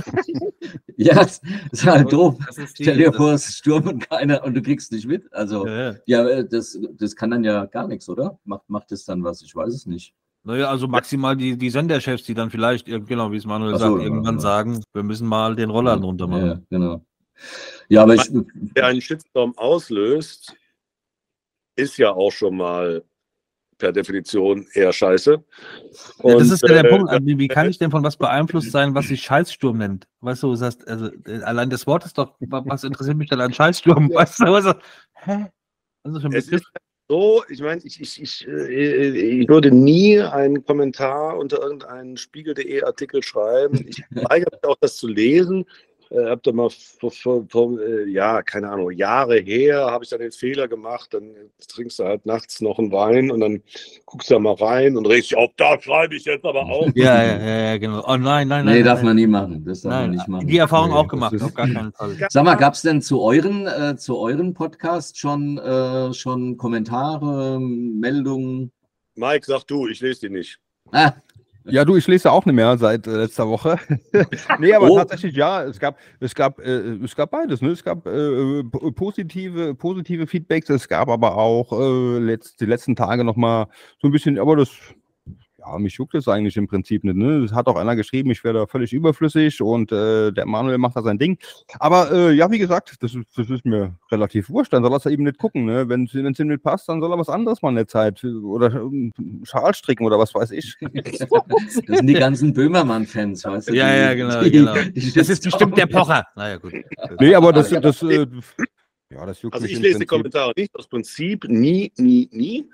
ja, das ist halt doof. Ist Stell dir vor, es stürmen keiner und du kriegst nicht mit. Also, ja, ja. ja, äh, das, das kann dann ja gar nichts, oder? Macht, macht das dann was? Ich weiß es nicht. Naja, also maximal die, die Senderchefs, die dann vielleicht, genau wie es Manuel so, sagt, irgendwann ja. sagen, wir müssen mal den Roller drunter machen. Ja, genau. Ja, aber ich. Wer einen Shitstorm auslöst, ist ja auch schon mal per Definition eher scheiße. Und, ja, das ist ja der äh, Punkt. Also, wie, wie, kann ich denn von was beeinflusst sein, was sich Scheißsturm nennt? Weißt du, du sagst, also äh, allein das Wort ist doch, was interessiert mich denn an Scheißsturm? Weißt du, also, hä? Also für es ist so, ich meine, ich, ich, ich, äh, ich würde nie einen Kommentar unter irgendeinen Spiegel.de Artikel schreiben. Ich weigere mich auch, das zu lesen. Äh, habe da mal vor, vor, vor, äh, ja, keine Ahnung, Jahre her, habe ich dann den Fehler gemacht, dann trinkst du halt nachts noch einen Wein und dann guckst du da mal rein und regst dich auf, da schreibe ich jetzt aber auch. Ja, ja, ja, genau. Oh nein, nein, nein. Nee, darf nein. man nie machen. Das darf nein, man nicht machen. Die Erfahrung nee, auch gemacht, auf gar keinen Fall. Sag mal, gab es denn zu euren, äh, zu euren Podcast schon, äh, schon Kommentare, Meldungen? Mike, sag du, ich lese die nicht. Ah, Ja, du, ich lese auch nicht mehr seit äh, letzter Woche. nee, aber Oh. tatsächlich, ja, es gab, es gab, äh, es gab beides, ne? Es gab äh, po- positive, positive Feedbacks, es gab aber auch äh, letzt, die letzten Tage nochmal so ein bisschen, aber das, ja, mich juckt das eigentlich im Prinzip nicht, ne? Es hat auch einer geschrieben, ich wäre da völlig überflüssig und äh, der Manuel macht da sein Ding. Aber äh, ja, wie gesagt, das ist, das ist mir relativ wurscht, dann soll er es eben nicht gucken, ne? Wenn es ihm nicht passt, dann soll er was anderes mal in der Zeit oder ähm, Schal stricken oder was weiß ich. das sind die ganzen Böhmermann-Fans, weißt du? Ja, ja, genau, die- genau. die Das ist bestimmt der. Pocher. Naja, gut. Nee, aber das, das, äh, ja, das juckt Also mich ich lese die. Kommentare nicht, aus Prinzip nie, nie, nie.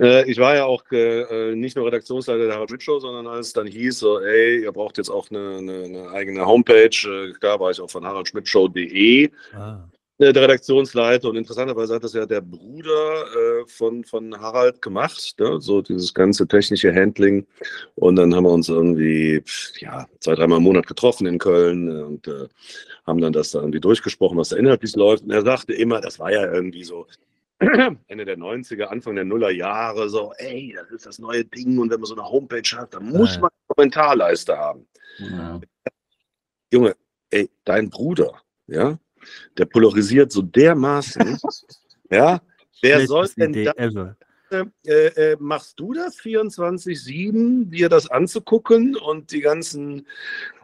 Äh, ich war ja auch äh, nicht nur Redaktionsleiter der Harald Schmidt Show, sondern als es dann hieß, so, ey, ihr braucht jetzt auch eine, eine, eine eigene Homepage. Äh, klar war ich auch von haraldschmidtshow.de Ah. äh, der Redaktionsleiter und interessanterweise hat das ja der Bruder äh, von, von Harald gemacht, ne? so dieses ganze technische Handling. Und dann haben wir uns irgendwie ja, zwei, dreimal im Monat getroffen in Köln äh, und äh, haben dann das da irgendwie durchgesprochen, was da inhaltlich läuft. Und er sagte immer, das war ja irgendwie so Ende der 90er, Anfang der Nuller Jahre, so, ey, das ist das neue Ding und wenn man so eine Homepage hat, dann muss Ja. man eine Kommentarleiste haben. Ja. Junge, ey, dein Bruder, ja, der polarisiert so dermaßen, ja, wer soll denn Idee da, ever. äh, äh, machst du das 24-7, dir das anzugucken und die ganzen,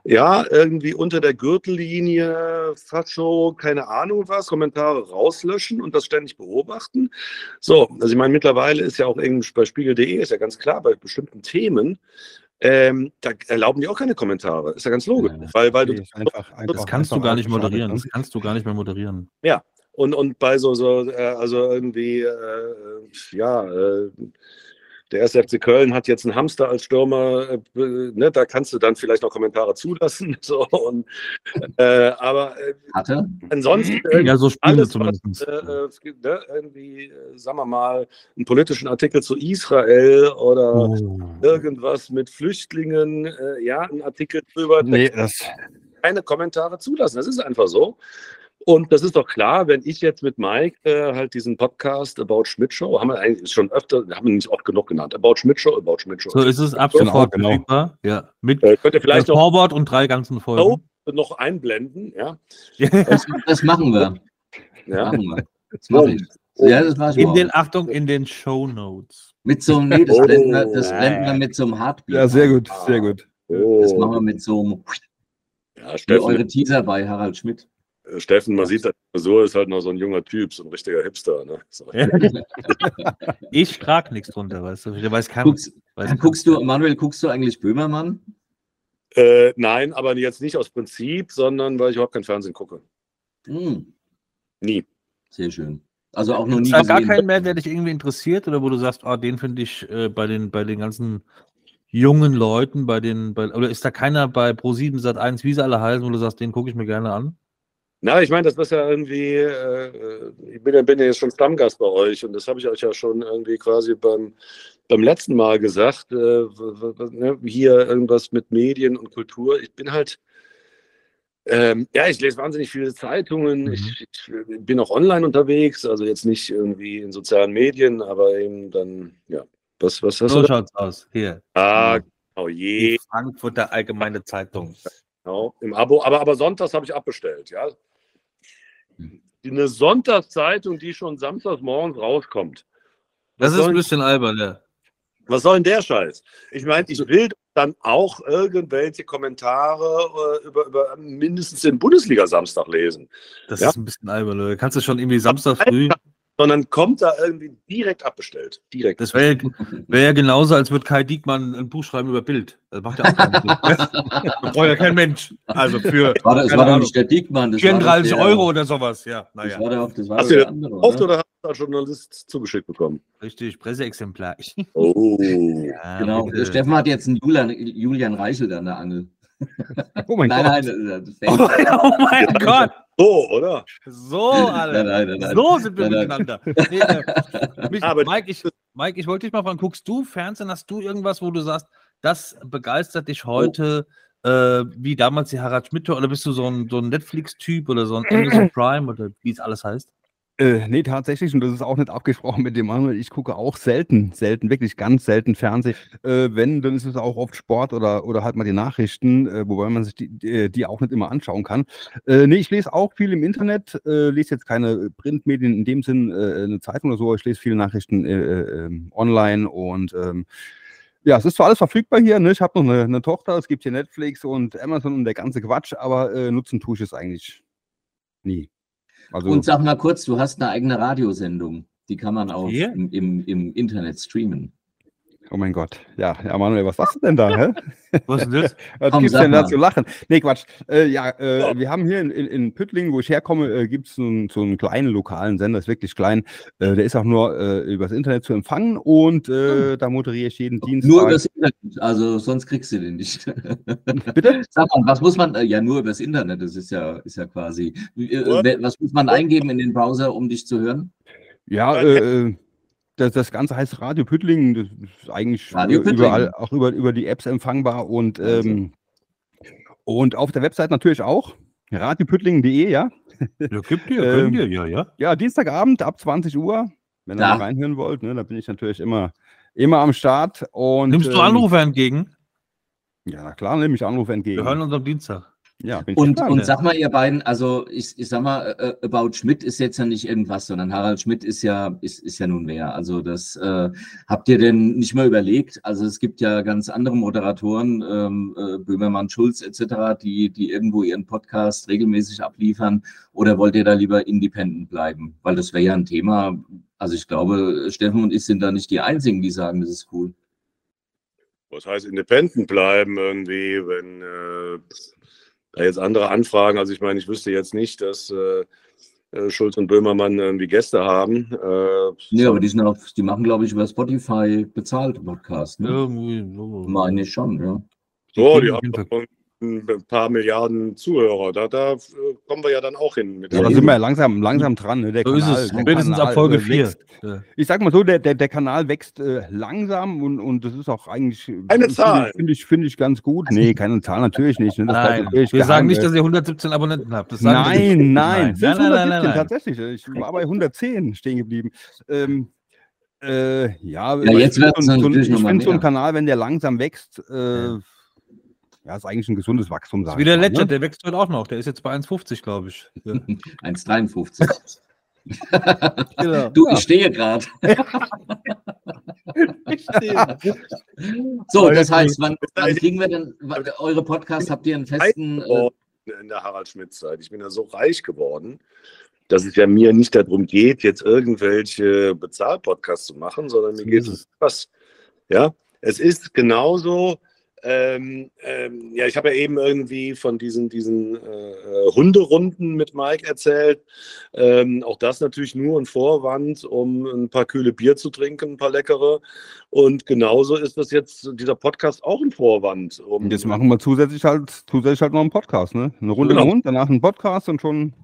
ja, irgendwie unter der Gürtellinie, Fascho, keine Ahnung was, Kommentare rauslöschen und das ständig beobachten? So, also ich meine, mittlerweile ist ja auch irgendwie bei Spiegel.de, ist ja ganz klar, bei bestimmten Themen, ähm, da erlauben die auch keine Kommentare. Ist ja ganz logisch. Ja. weil, weil du einfach, einfach, Das kannst du einfach gar nicht moderieren. Das kannst du gar nicht mehr moderieren. Und, und bei so, so äh, also irgendwie, äh, ja, äh, der 1. FC Köln hat jetzt einen Hamster als Stürmer, äh, ne, da kannst du dann vielleicht noch Kommentare zulassen. So, und, äh, aber äh, Hatte? ansonsten Ja, so alles, was, zumindest. äh, äh, gibt, ne, irgendwie, äh, sagen wir mal, einen politischen Artikel zu Israel oder Oh. irgendwas mit Flüchtlingen, äh, ja, einen Artikel drüber, Nee, das, keine Kommentare zulassen. Das ist einfach so. Und das ist doch klar, wenn ich jetzt mit Mike äh, halt diesen Podcast About Schmidt Show, haben wir eigentlich schon öfter, haben wir nicht oft genug genannt, About Schmidt Show, About Schmidt Show. So ist es ab Genau, sofort genau. verfügbar. Ja. Mit äh, könnt ihr vielleicht äh, noch, Vorwort und drei ganzen Folgen. noch einblenden, ja? Das, das machen wir. ja? Machen wir. Das mache ich. Ja, das mache ich In den. Achtung, in den Show Notes. Mit so einem, nee, das, Oh. blenden wir, das blenden wir mit so einem Heartbeat. ja, sehr gut, sehr gut. Das machen wir Oh, mit so einem, ja, wie eure Teaser bei Harald Schmidt. Äh, Steffen, man sieht, so ist halt noch so ein junger Typ, so ein richtiger Hipster. Ne? So. Ich trage nichts drunter, weißt du. Ich weiß keiner. Guckst, Weiß guckst du, Manuel, guckst du eigentlich Böhmermann? Äh, nein, aber jetzt nicht aus Prinzip, sondern weil ich überhaupt kein Fernsehen gucke. Hm, Nie. sehr schön. Also auch noch nie Ist da gar keinen mehr, der dich irgendwie interessiert oder wo du sagst, oh, den finde ich äh, bei, den, bei den ganzen jungen Leuten, bei den, bei, oder ist da keiner bei Pro7 Sat 1, wie sie alle heißen, wo du sagst, den gucke ich mir gerne an? Na, ich meine, das ist ja irgendwie, äh, ich bin ja, bin ja jetzt schon Stammgast bei euch und das habe ich euch ja schon irgendwie quasi beim, beim letzten Mal gesagt, äh, ne, hier irgendwas mit Medien und Kultur. Ich bin halt, ähm, ja, ich lese wahnsinnig viele Zeitungen, Mhm. ich, ich bin auch online unterwegs, also jetzt nicht irgendwie in sozialen Medien, aber eben dann, ja, was, was hast So du da? schaut's aus. Hier. Ah, genau, je, Die Frankfurter Allgemeine Zeitung. genau, im Abo, aber, aber sonntags habe ich abbestellt, ja. Eine Sonntagszeitung, die schon samstags morgens rauskommt. Das ist ein bisschen albern, ja. Was soll denn der Scheiß? Ich meine, ich will dann auch irgendwelche Kommentare äh, über, über mindestens den Bundesliga-Samstag lesen. Das Ja. ist ein bisschen albern, oder? Kannst du schon irgendwie Samstag früh. Sondern kommt da irgendwie direkt abbestellt. Direkt. Das wäre ja, wär ja genauso, als würde Kai Diekmann ein Buch schreiben über Bild. Das macht ja auch keinen Sinn. Das braucht ja kein Mensch. Also für Das war, das war doch nicht der Diekmann. Das war doch 34 der, Euro oder sowas. Ja, Das naja. war doch, das war Hast der den andere, Oft oder? oder hast du als Journalist zugeschickt bekommen? Richtig, Presseexemplar. Oh. Ja, Genau. bitte. Der Steffen hat jetzt einen Julian, Julian Reichelt an der Angel. Oh mein nein, Gott. nein, das ist Oh, fake. oh mein Gott. So, oder? So, Nein, alle. nein, nein, nein. So sind wir Nein, miteinander. Nee, äh, mich, Mike, ich, Mike, ich wollte dich mal fragen, guckst du Fernsehen? Hast du irgendwas, wo du sagst, das begeistert dich heute, äh, wie damals die Harald Schmidt oder bist du so ein, so ein Netflix-Typ oder so ein Amazon Prime oder wie es alles heißt? Äh, nee, tatsächlich, und das ist auch nicht abgesprochen mit dem Manuel. Ich gucke auch selten, selten, wirklich ganz selten Fernsehen. Äh, wenn, dann ist es auch oft Sport oder, oder halt mal die Nachrichten, äh, wobei man sich die, die, die, auch nicht immer anschauen kann. Äh, nee, ich lese auch viel im Internet, äh, lese jetzt keine Printmedien in dem Sinn, äh, eine Zeitung oder so, ich lese viele Nachrichten äh, ähm, online und ähm, ja, es ist zwar alles verfügbar hier, ne? ich habe noch eine, eine, Tochter, es gibt hier Netflix und Amazon und der ganze Quatsch, aber äh, nutzen tue ich es eigentlich nie. Also, und sag mal kurz, du hast eine eigene Radiosendung, die kann man auch im, im, im Internet streamen. Oh mein Gott. Ja, ja, Manuel, was sagst du denn da? Hä? Was ist das? was Komm, gibt's denn da zu lachen? Nee, Quatsch. Äh, ja, äh, wir haben hier in, in, in Püttlingen, wo ich herkomme, äh, gibt es so, so, einen kleinen lokalen Sender, ist wirklich klein. Äh, der ist auch nur äh, übers Internet zu empfangen und hm. da moderiere ich jeden Dienstag. Nur übers Internet, also sonst kriegst du den nicht. Bitte? Sag mal, was muss man, ja, nur übers Internet, das ist ja, ist ja quasi. was muss man eingeben in den Browser, um dich zu hören? Ja, äh, das, das Ganze heißt Radio Püttlingen. Das ist eigentlich Radio überall auch über, über die Apps empfangbar und, ähm, und auf der Website natürlich auch. radiopüttlingen.de, ja. Ja, gibt ihr, könnt ihr, ja, ja. Ja, Dienstagabend ab 20 Uhr, wenn ihr mal reinhören wollt, ne, da bin ich natürlich immer, immer am Start. Und, Nimmst du Anrufe ähm, entgegen? Ja, klar, nehme ich Anrufe entgegen. Wir hören uns am Dienstag. Ja, und, und sag mal, ihr beiden, also ich, ich sag mal, äh, About Schmidt ist jetzt ja nicht irgendwas, sondern Harald Schmidt ist ja, ist, ist ja nun wer. Also das äh, habt ihr denn nicht mal überlegt? Also es gibt ja ganz andere Moderatoren, ähm, äh, Böhmermann, Schulz etc., die, die irgendwo ihren Podcast regelmäßig abliefern. Oder wollt ihr da lieber independent bleiben? Weil das wäre ja ein Thema. Also ich glaube, Steffen und ich sind da nicht die Einzigen, die sagen, das ist cool. Was heißt independent bleiben irgendwie, wenn äh, da jetzt andere Anfragen, also ich meine, ich wüsste jetzt nicht, dass äh, äh Schulz und Böhmermann irgendwie Gäste haben. Äh, nee, aber die, sind auf, die machen, glaube ich, über Spotify bezahlt Podcast. Ne? Irgendwie, Meine ich schon, ja. So, die haben ein paar Milliarden Zuhörer. Da, da äh, kommen wir ja dann auch hin. Mit ja, da sind wir ja langsam, langsam dran. Ne? Der so Kanal, ist es. Spätestens ab Folge 4. Ich sag mal so, der, der, der Kanal wächst äh, langsam und, und das ist auch eigentlich. Eine Zahl. Finde ich, find ich ganz gut. Nee, keine Zahl natürlich nicht. Ne? Nein, natürlich wir sagen nicht, dass ihr 117 Abonnenten habt. Das nein, nein, nein, nein, nein, nein, tatsächlich. Ich war bei 110 stehen geblieben. Ähm, äh, ja, ja jetzt wird so, so, ich finde so ein Kanal, wenn der langsam wächst, äh, ja, ist eigentlich ein gesundes Wachstum. Das ist wie der Ledger, ne? der wächst heute auch noch. Der ist jetzt bei 1,50, glaube ich. Ja. 1,53. genau. Du, ja. ich stehe gerade. so, das heißt, wann, wann, kriegen wir denn eure Podcasts? Habt ihr einen festen. Äh in der Harald Schmidt-Zeit. Ich bin ja so reich geworden, dass es ja mir nicht darum geht, jetzt irgendwelche Bezahlpodcasts zu machen, sondern mir geht es was. Ja, es ist genauso ähm, ähm, ja, ich habe ja eben irgendwie von diesen, diesen äh, Hunderunden mit Mike erzählt. Ähm, auch das natürlich nur ein Vorwand, um ein paar kühle Bier zu trinken, ein paar leckere. Und genauso ist das jetzt, dieser Podcast auch ein Vorwand. Um jetzt machen wir zusätzlich halt, zusätzlich halt noch einen Podcast, ne? Eine Runde genau. Hund, danach ein Podcast und schon.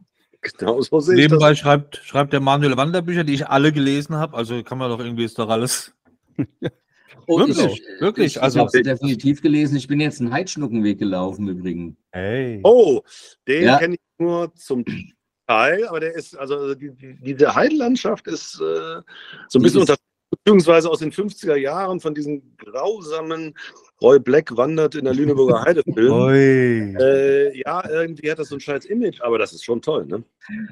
Genau so sehe Nebenbei schreibt, schreibt der Manuel Wanderbücher, die ich alle gelesen habe. Also kann man doch irgendwie, ist doch alles. Oh, wirklich, ich, wirklich. Ich, also, habe es definitiv gelesen. Ich bin jetzt einen Heidschnuckenweg gelaufen übrigens. Hey. Oh, den ja. kenne ich nur zum Teil, aber der ist, also die, die, diese Heidelandschaft ist äh, so ein bisschen unter beziehungsweise aus den 50er Jahren von diesen grausamen Roy Black wandert in der Lüneburger Heidefilm. äh, ja, irgendwie hat das so ein scheiß Image, aber das ist schon toll, ne?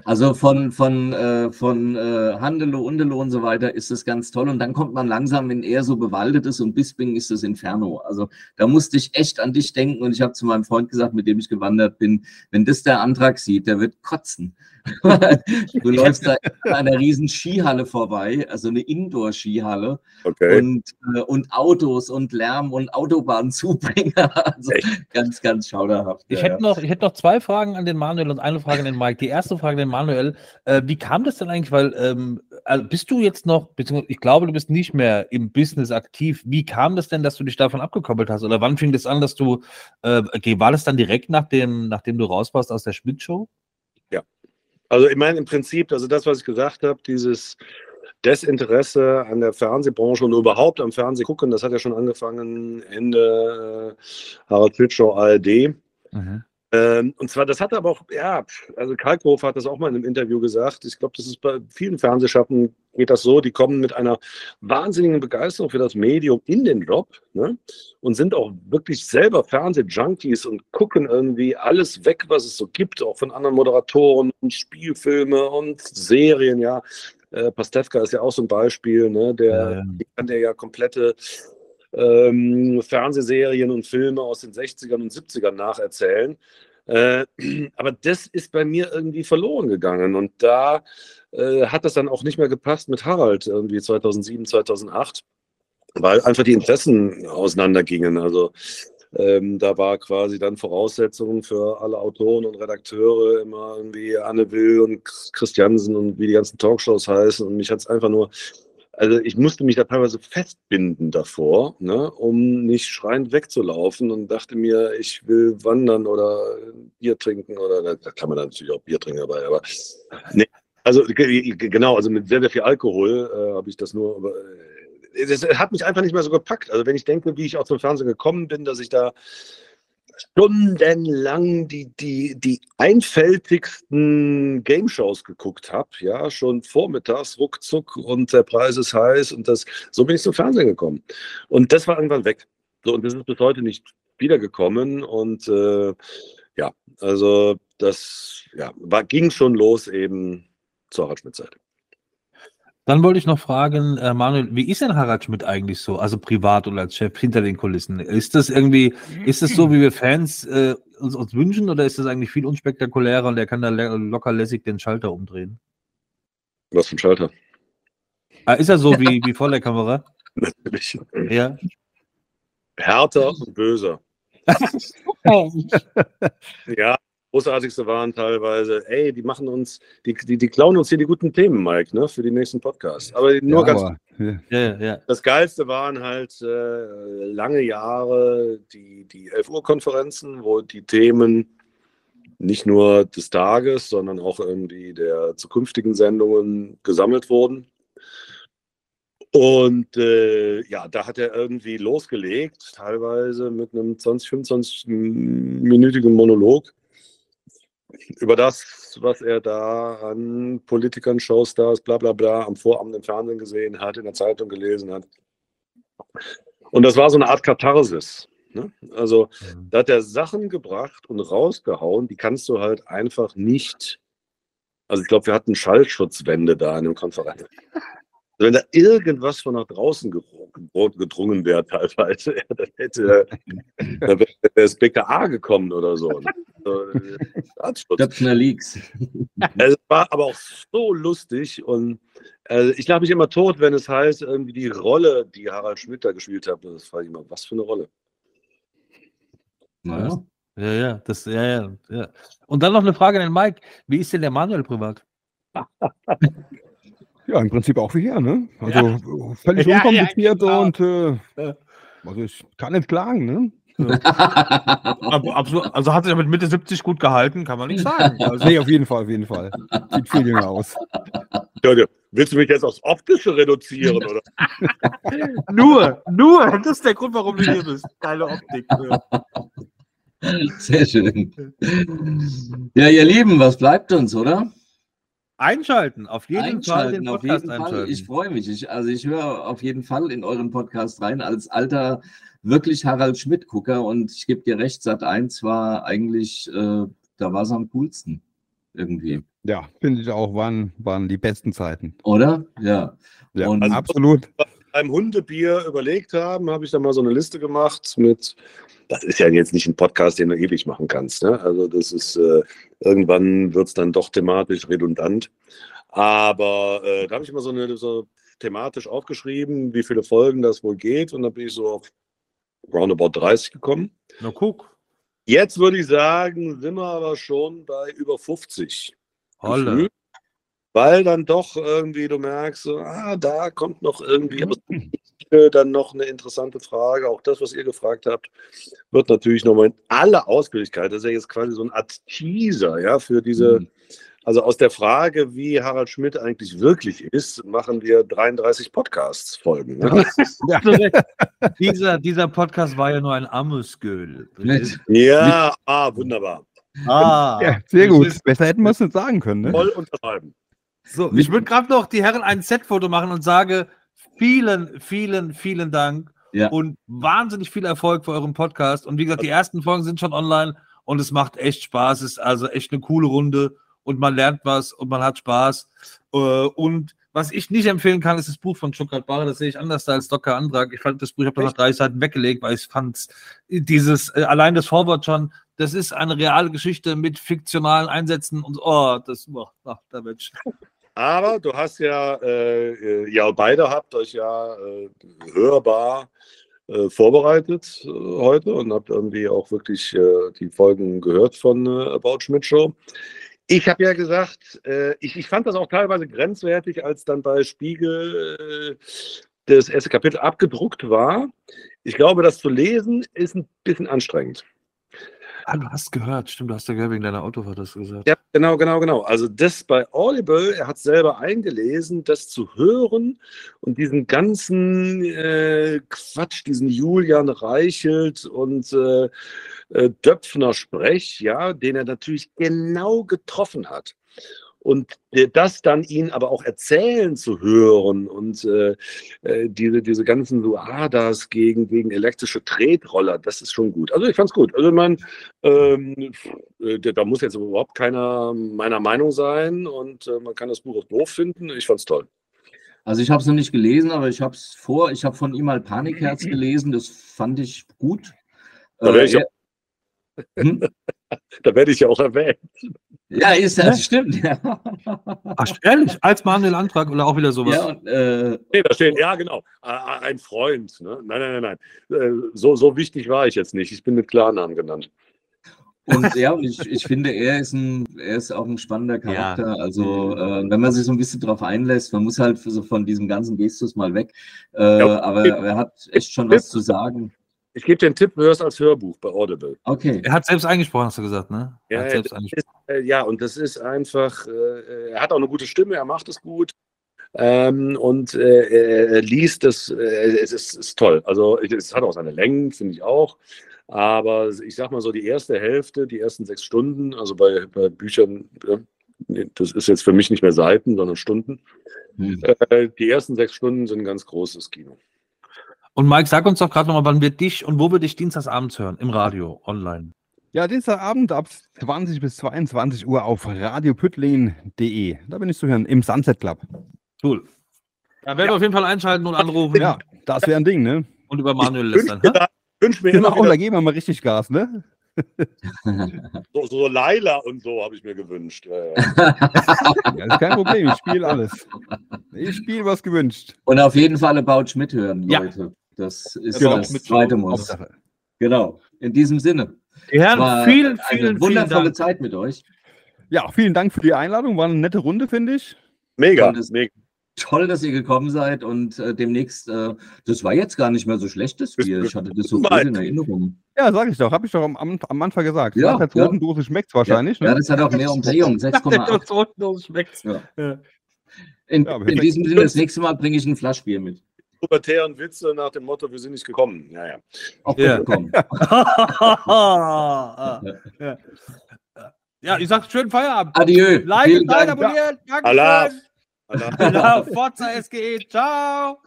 Also von, von, äh, von äh, Handelo, Undelo und so weiter ist das ganz toll. Und dann kommt man langsam, wenn er so bewaldet ist und Bisping ist das Inferno. Also da musste ich echt an dich denken und ich habe zu meinem Freund gesagt, mit dem ich gewandert bin, wenn das der Antrag sieht, der wird kotzen. Du läufst da an einer riesen Skihalle vorbei, also eine Indoor-Skihalle okay. und, äh, und Autos und Lärm und Autobahnzubringer. Also ganz, ganz schauderhaft. Ich, ja, hätte noch, ich hätte noch zwei Fragen an den Manuel und eine Frage an den Mike. Die erste Frage an den Manuel, äh, wie kam das denn eigentlich, weil ähm, also bist du jetzt noch, beziehungsweise ich glaube, du bist nicht mehr im Business aktiv. Wie kam das denn, dass du dich davon abgekoppelt hast? Oder wann fing das an, dass du, äh, okay, war das dann direkt nach dem, nachdem du raus warst aus der Schmidt-Show? Also ich meine im Prinzip, also das, was ich gesagt habe, dieses Desinteresse an der Fernsehbranche und überhaupt am Fernsehen gucken, das hat ja schon angefangen Ende äh, Harald Schmidt ARD. Mhm. Ähm, und zwar, das hat aber auch, ja, also Kalkhoff hat das auch mal in einem Interview gesagt. Ich glaube, das ist bei vielen Fernsehschaffenden geht das so, die kommen mit einer wahnsinnigen Begeisterung für das Medium in den Job ne? und sind auch wirklich selber Fernsehjunkies und gucken irgendwie alles weg, was es so gibt, auch von anderen Moderatoren und Spielfilme und Serien, ja. Äh, Pastewka ist ja auch so ein Beispiel, ne? der ja, der ja komplette ähm, Fernsehserien und Filme aus den 60ern und 70ern nacherzählen. Äh, aber das ist bei mir irgendwie verloren gegangen. Und da äh, hat das dann auch nicht mehr gepasst mit Harald irgendwie 2007, 2008, weil einfach die Interessen auseinandergingen. Also ähm, da war quasi dann Voraussetzung für alle Autoren und Redakteure immer irgendwie Anne Will und Christiansen und wie die ganzen Talkshows heißen. Und mich hat es einfach nur also ich musste mich da teilweise festbinden davor, ne, um nicht schreiend wegzulaufen und dachte mir, ich will wandern oder Bier trinken oder da kann man natürlich auch Bier trinken dabei, aber nee, also genau, also mit sehr, sehr viel Alkohol äh, habe ich das nur, aber, es hat mich einfach nicht mehr so gepackt. Also wenn ich denke, wie ich auch zum Fernsehen gekommen bin, dass ich da stundenlang die, die, die einfältigsten Game-Shows geguckt habe, ja, schon vormittags, ruckzuck und der Preis ist heiß und das, so bin ich zum Fernsehen gekommen. Und das war irgendwann weg. So, und das ist bis heute nicht wiedergekommen und äh, ja, also das ja, war, ging schon los eben zur Harald Schmidt-Zeit. Dann wollte ich noch fragen, äh, Manuel, wie ist denn Harald Schmidt eigentlich so, also privat oder als Chef hinter den Kulissen? Ist das irgendwie, ist das so, wie wir Fans äh, uns, uns, wünschen oder ist das eigentlich viel unspektakulärer und er kann da locker lässig den Schalter umdrehen? Was für ein Schalter? Ah, ist er so wie, wie vor der Kamera? Natürlich. Ja. Härter und böser. ja, großartigste waren teilweise, ey, die machen uns, die, die, die klauen uns hier die guten Themen, Mike, ne, für die nächsten Podcasts. Aber nur ja, ganz. Aber, ja. Ja, das Geilste waren halt äh, lange Jahre die, die 11 Uhr Konferenzen, wo die Themen nicht nur des Tages, sondern auch irgendwie der zukünftigen Sendungen gesammelt wurden. Und äh, ja, da hat er irgendwie losgelegt, teilweise mit einem 20, 25-minütigen Monolog über das, was er da an Politikern, Showstars, bla bla bla am Vorabend im Fernsehen gesehen hat, in der Zeitung gelesen hat. Und das war so eine Art Katharsis. Ne? Also mhm. da hat er Sachen gebracht und rausgehauen, die kannst du halt einfach nicht. Also ich glaube, wir hatten Schallschutzwände da in dem Konferenz. Also wenn da irgendwas von nach draußen gedrungen wäre, teilweise, ja, dann hätte dann wäre das BKA gekommen oder so. Ne? Döpfner Leaks. Es war aber auch so lustig und äh, ich lache mich immer tot, wenn es heißt, irgendwie die Rolle, die Harald Schmidt da gespielt hat. Das frage ich immer, was für eine Rolle? Naja. Ja, ja, das, ja, ja, ja. Und dann noch eine Frage an den Mike. Wie ist denn der Manuel privat? Ja, im Prinzip auch wie hier, ne? Also ja. völlig ja, unkompliziert ja, und äh, also ich kann nicht klagen, ne? also hat sich mit Mitte 70 gut gehalten, kann man nicht sagen. Also nee, auf jeden Fall, auf jeden Fall. Sieht viel jünger aus. Ja, willst du mich jetzt aufs Optische reduzieren, oder? nur, nur. Das ist der Grund, warum du hier bist. Geile Optik. Sehr schön. Ja, ihr Lieben, was bleibt uns, oder? Einschalten, auf jeden Fall den Podcast einschalten. Fall. Ich freue mich. Ich, also ich höre auf jeden Fall in euren Podcast rein als alter, wirklich Harald Schmidt-Gucker und ich gebe dir recht, Sat 1 war eigentlich, äh, da war es am coolsten irgendwie. Ja, finde ich auch, waren, waren die besten Zeiten. Oder? Ja. ja und also, absolut. Beim Hundebier überlegt haben, habe ich da mal so eine Liste gemacht mit das ist ja jetzt nicht ein Podcast, den du ewig machen kannst. Ne? Also das ist, äh, irgendwann wird es dann doch thematisch redundant. Aber äh, da habe ich immer so, eine, so thematisch aufgeschrieben, wie viele Folgen das wohl geht. Und da bin ich so auf roundabout 30 gekommen. Na guck. Jetzt würde ich sagen, sind wir aber schon bei über 50. Holle. Weil dann doch irgendwie du merkst, so, ah, da kommt noch irgendwie aus dann noch eine interessante Frage. Auch das, was ihr gefragt habt, wird natürlich nochmal in aller Ausführlichkeit, das ist ja jetzt quasi so eine Art Teaser, ja, für diese, mhm. also aus der Frage, wie Harald Schmidt eigentlich wirklich ist, machen wir 33 Podcasts-Folgen. Ne? dieser, dieser Podcast war ja nur ein Amüsgöl. Ja, ah, wunderbar. Ah, Ja, sehr gut. Besser hätten wir es nicht sagen können. Ne? Voll unterschreiben. So, ich würde gerade noch die Herren ein Set-Foto machen und sage vielen, vielen, vielen Dank Ja. und wahnsinnig viel Erfolg für euren Podcast. Und wie gesagt, die ersten Folgen sind schon online und es macht echt Spaß. Es ist also echt eine coole Runde und man lernt was und man hat Spaß. Äh, Und was ich nicht empfehlen kann, ist das Buch von Stuttgart Barre. Das sehe ich anders als Dr. Antrag. Ich fand das Buch, ich habe nach drei Seiten weggelegt, weil ich fand dieses, äh, allein das Vorwort schon, das ist eine reale Geschichte mit fiktionalen Einsätzen und oh, das, oh, da wird. Aber du hast ja, äh, äh, ihr beide habt euch ja äh, hörbar äh, vorbereitet äh, heute und habt irgendwie auch wirklich äh, die Folgen gehört von äh, About Schmidt Show. Ich habe ja gesagt, äh, ich, ich fand das auch teilweise grenzwertig, als dann bei Spiegel äh, das erste Kapitel abgedruckt war. Ich glaube, das zu lesen ist ein bisschen anstrengend. Ah, du hast gehört, stimmt, du hast ja wegen deiner Autofahrt du gesagt. Ja, genau, genau, genau. Also das bei Audible, er hat selber eingelesen, das zu hören und diesen ganzen äh, Quatsch, diesen Julian Reichelt und äh, äh, Döpfner Sprech, ja, den er natürlich genau getroffen hat. Und äh, das dann ihn aber auch erzählen zu hören und äh, äh, diese, diese ganzen Luadas gegen, gegen elektrische Tretroller, das ist schon gut. Also ich fand's gut. Also man, ähm, äh, da muss jetzt überhaupt keiner meiner Meinung sein und äh, man kann das Buch auch doof finden. Ich fand's toll. Also ich habe es noch nicht gelesen, aber ich habe es vor. Ich habe von ihm mal Panikherz gelesen. Das fand ich gut. Ich er- Hm? Da werde ich ja auch erwähnt. Ja, ist das stimmt. Ja, Ach, ehrlich, als Manuel Antrag oder auch wieder sowas. ja und, äh, Nee, da steht, ja, genau. Ein Freund. Ne? Nein, nein, nein, nein. Äh, So, so wichtig war ich jetzt nicht. Ich bin mit Klarnamen genannt. Und ja, und ich, ich finde, er ist ein, er ist auch ein spannender Charakter. Also, äh, wenn man sich so ein bisschen drauf einlässt, man muss halt so von diesem ganzen Gestus mal weg. Äh, Ja. aber, aber er hat echt schon was zu sagen. Ich gebe dir einen Tipp, hör es als Hörbuch bei Audible. Okay. Er hat selbst eingesprochen, hast du gesagt, ne? Er Ja, selbst das eingesprochen. ist, äh, ja, und das ist einfach, äh, er hat auch eine gute Stimme, er macht es gut. Ähm, und äh, er, liest es, äh, es ist, ist toll. Also es hat auch seine Längen, finde ich auch. Aber ich sag mal so, die erste Hälfte, die ersten sechs Stunden, also bei, bei Büchern, äh, das ist jetzt für mich nicht mehr Seiten, sondern Stunden. Hm. Äh, die ersten sechs Stunden sind ein ganz großes Kino. Und Mike, sag uns doch gerade nochmal, wann wir dich und wo wir dich dienstagsabends hören, im Radio, online. Ja, Dienstagabend ab 20 bis 22 Uhr auf radiopüttlingen.de. Da bin ich zu hören, im Sunset Club. Cool. Da werden wir auf jeden Fall einschalten und anrufen Ja, das wäre ein Ding, ne? und über Manuel Wünsch lästern. da, wünsch mir Genau, immer da wieder geben wir mal richtig Gas, ne? so, so Laila und so habe ich mir gewünscht. Ja, ja. Ja, ist kein Problem, ich spiele alles. Ich spiele was gewünscht. Und auf jeden Fall About Schmidt hören, Ja. Leute. Das ist Genau. das zweite. Muss. Genau. In diesem Sinne. Die Herren, War vielen, eine vielen, vielen wundervolle Dank. Zeit mit euch. Ja, vielen Dank für die Einladung. War eine nette Runde, finde ich. Mega, Und es- mega. Toll, dass ihr gekommen seid und äh, demnächst, äh, das war jetzt gar nicht mehr so schlecht, das Bier. Ich hatte das so gut in Erinnerung. Ja, sag ich doch. Habe ich doch am, am, Anfang gesagt. Ja, Nach der ja. zweiten Dose schmeckt es wahrscheinlich. Ja, ne? das hat auch mehr Umdrehung, 6,8. schmeckt's. Ja. Ja. In, Ja, in perfekt. diesem Sinne, das nächste Mal bringe ich ein Flaschbier mit. Pubertären Witze nach dem Motto, wir sind nicht gekommen. Ja, ja. Auch Ja. bekommen. ja. ich sag schönen Feierabend. Adieu. Like, Dank. abonnieren. Allah. Dankeschön. Allah. Genau, Forza SGE. Ciao.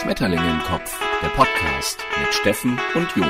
Schmetterlinge im Kopf, der Podcast mit Steffen und Jo.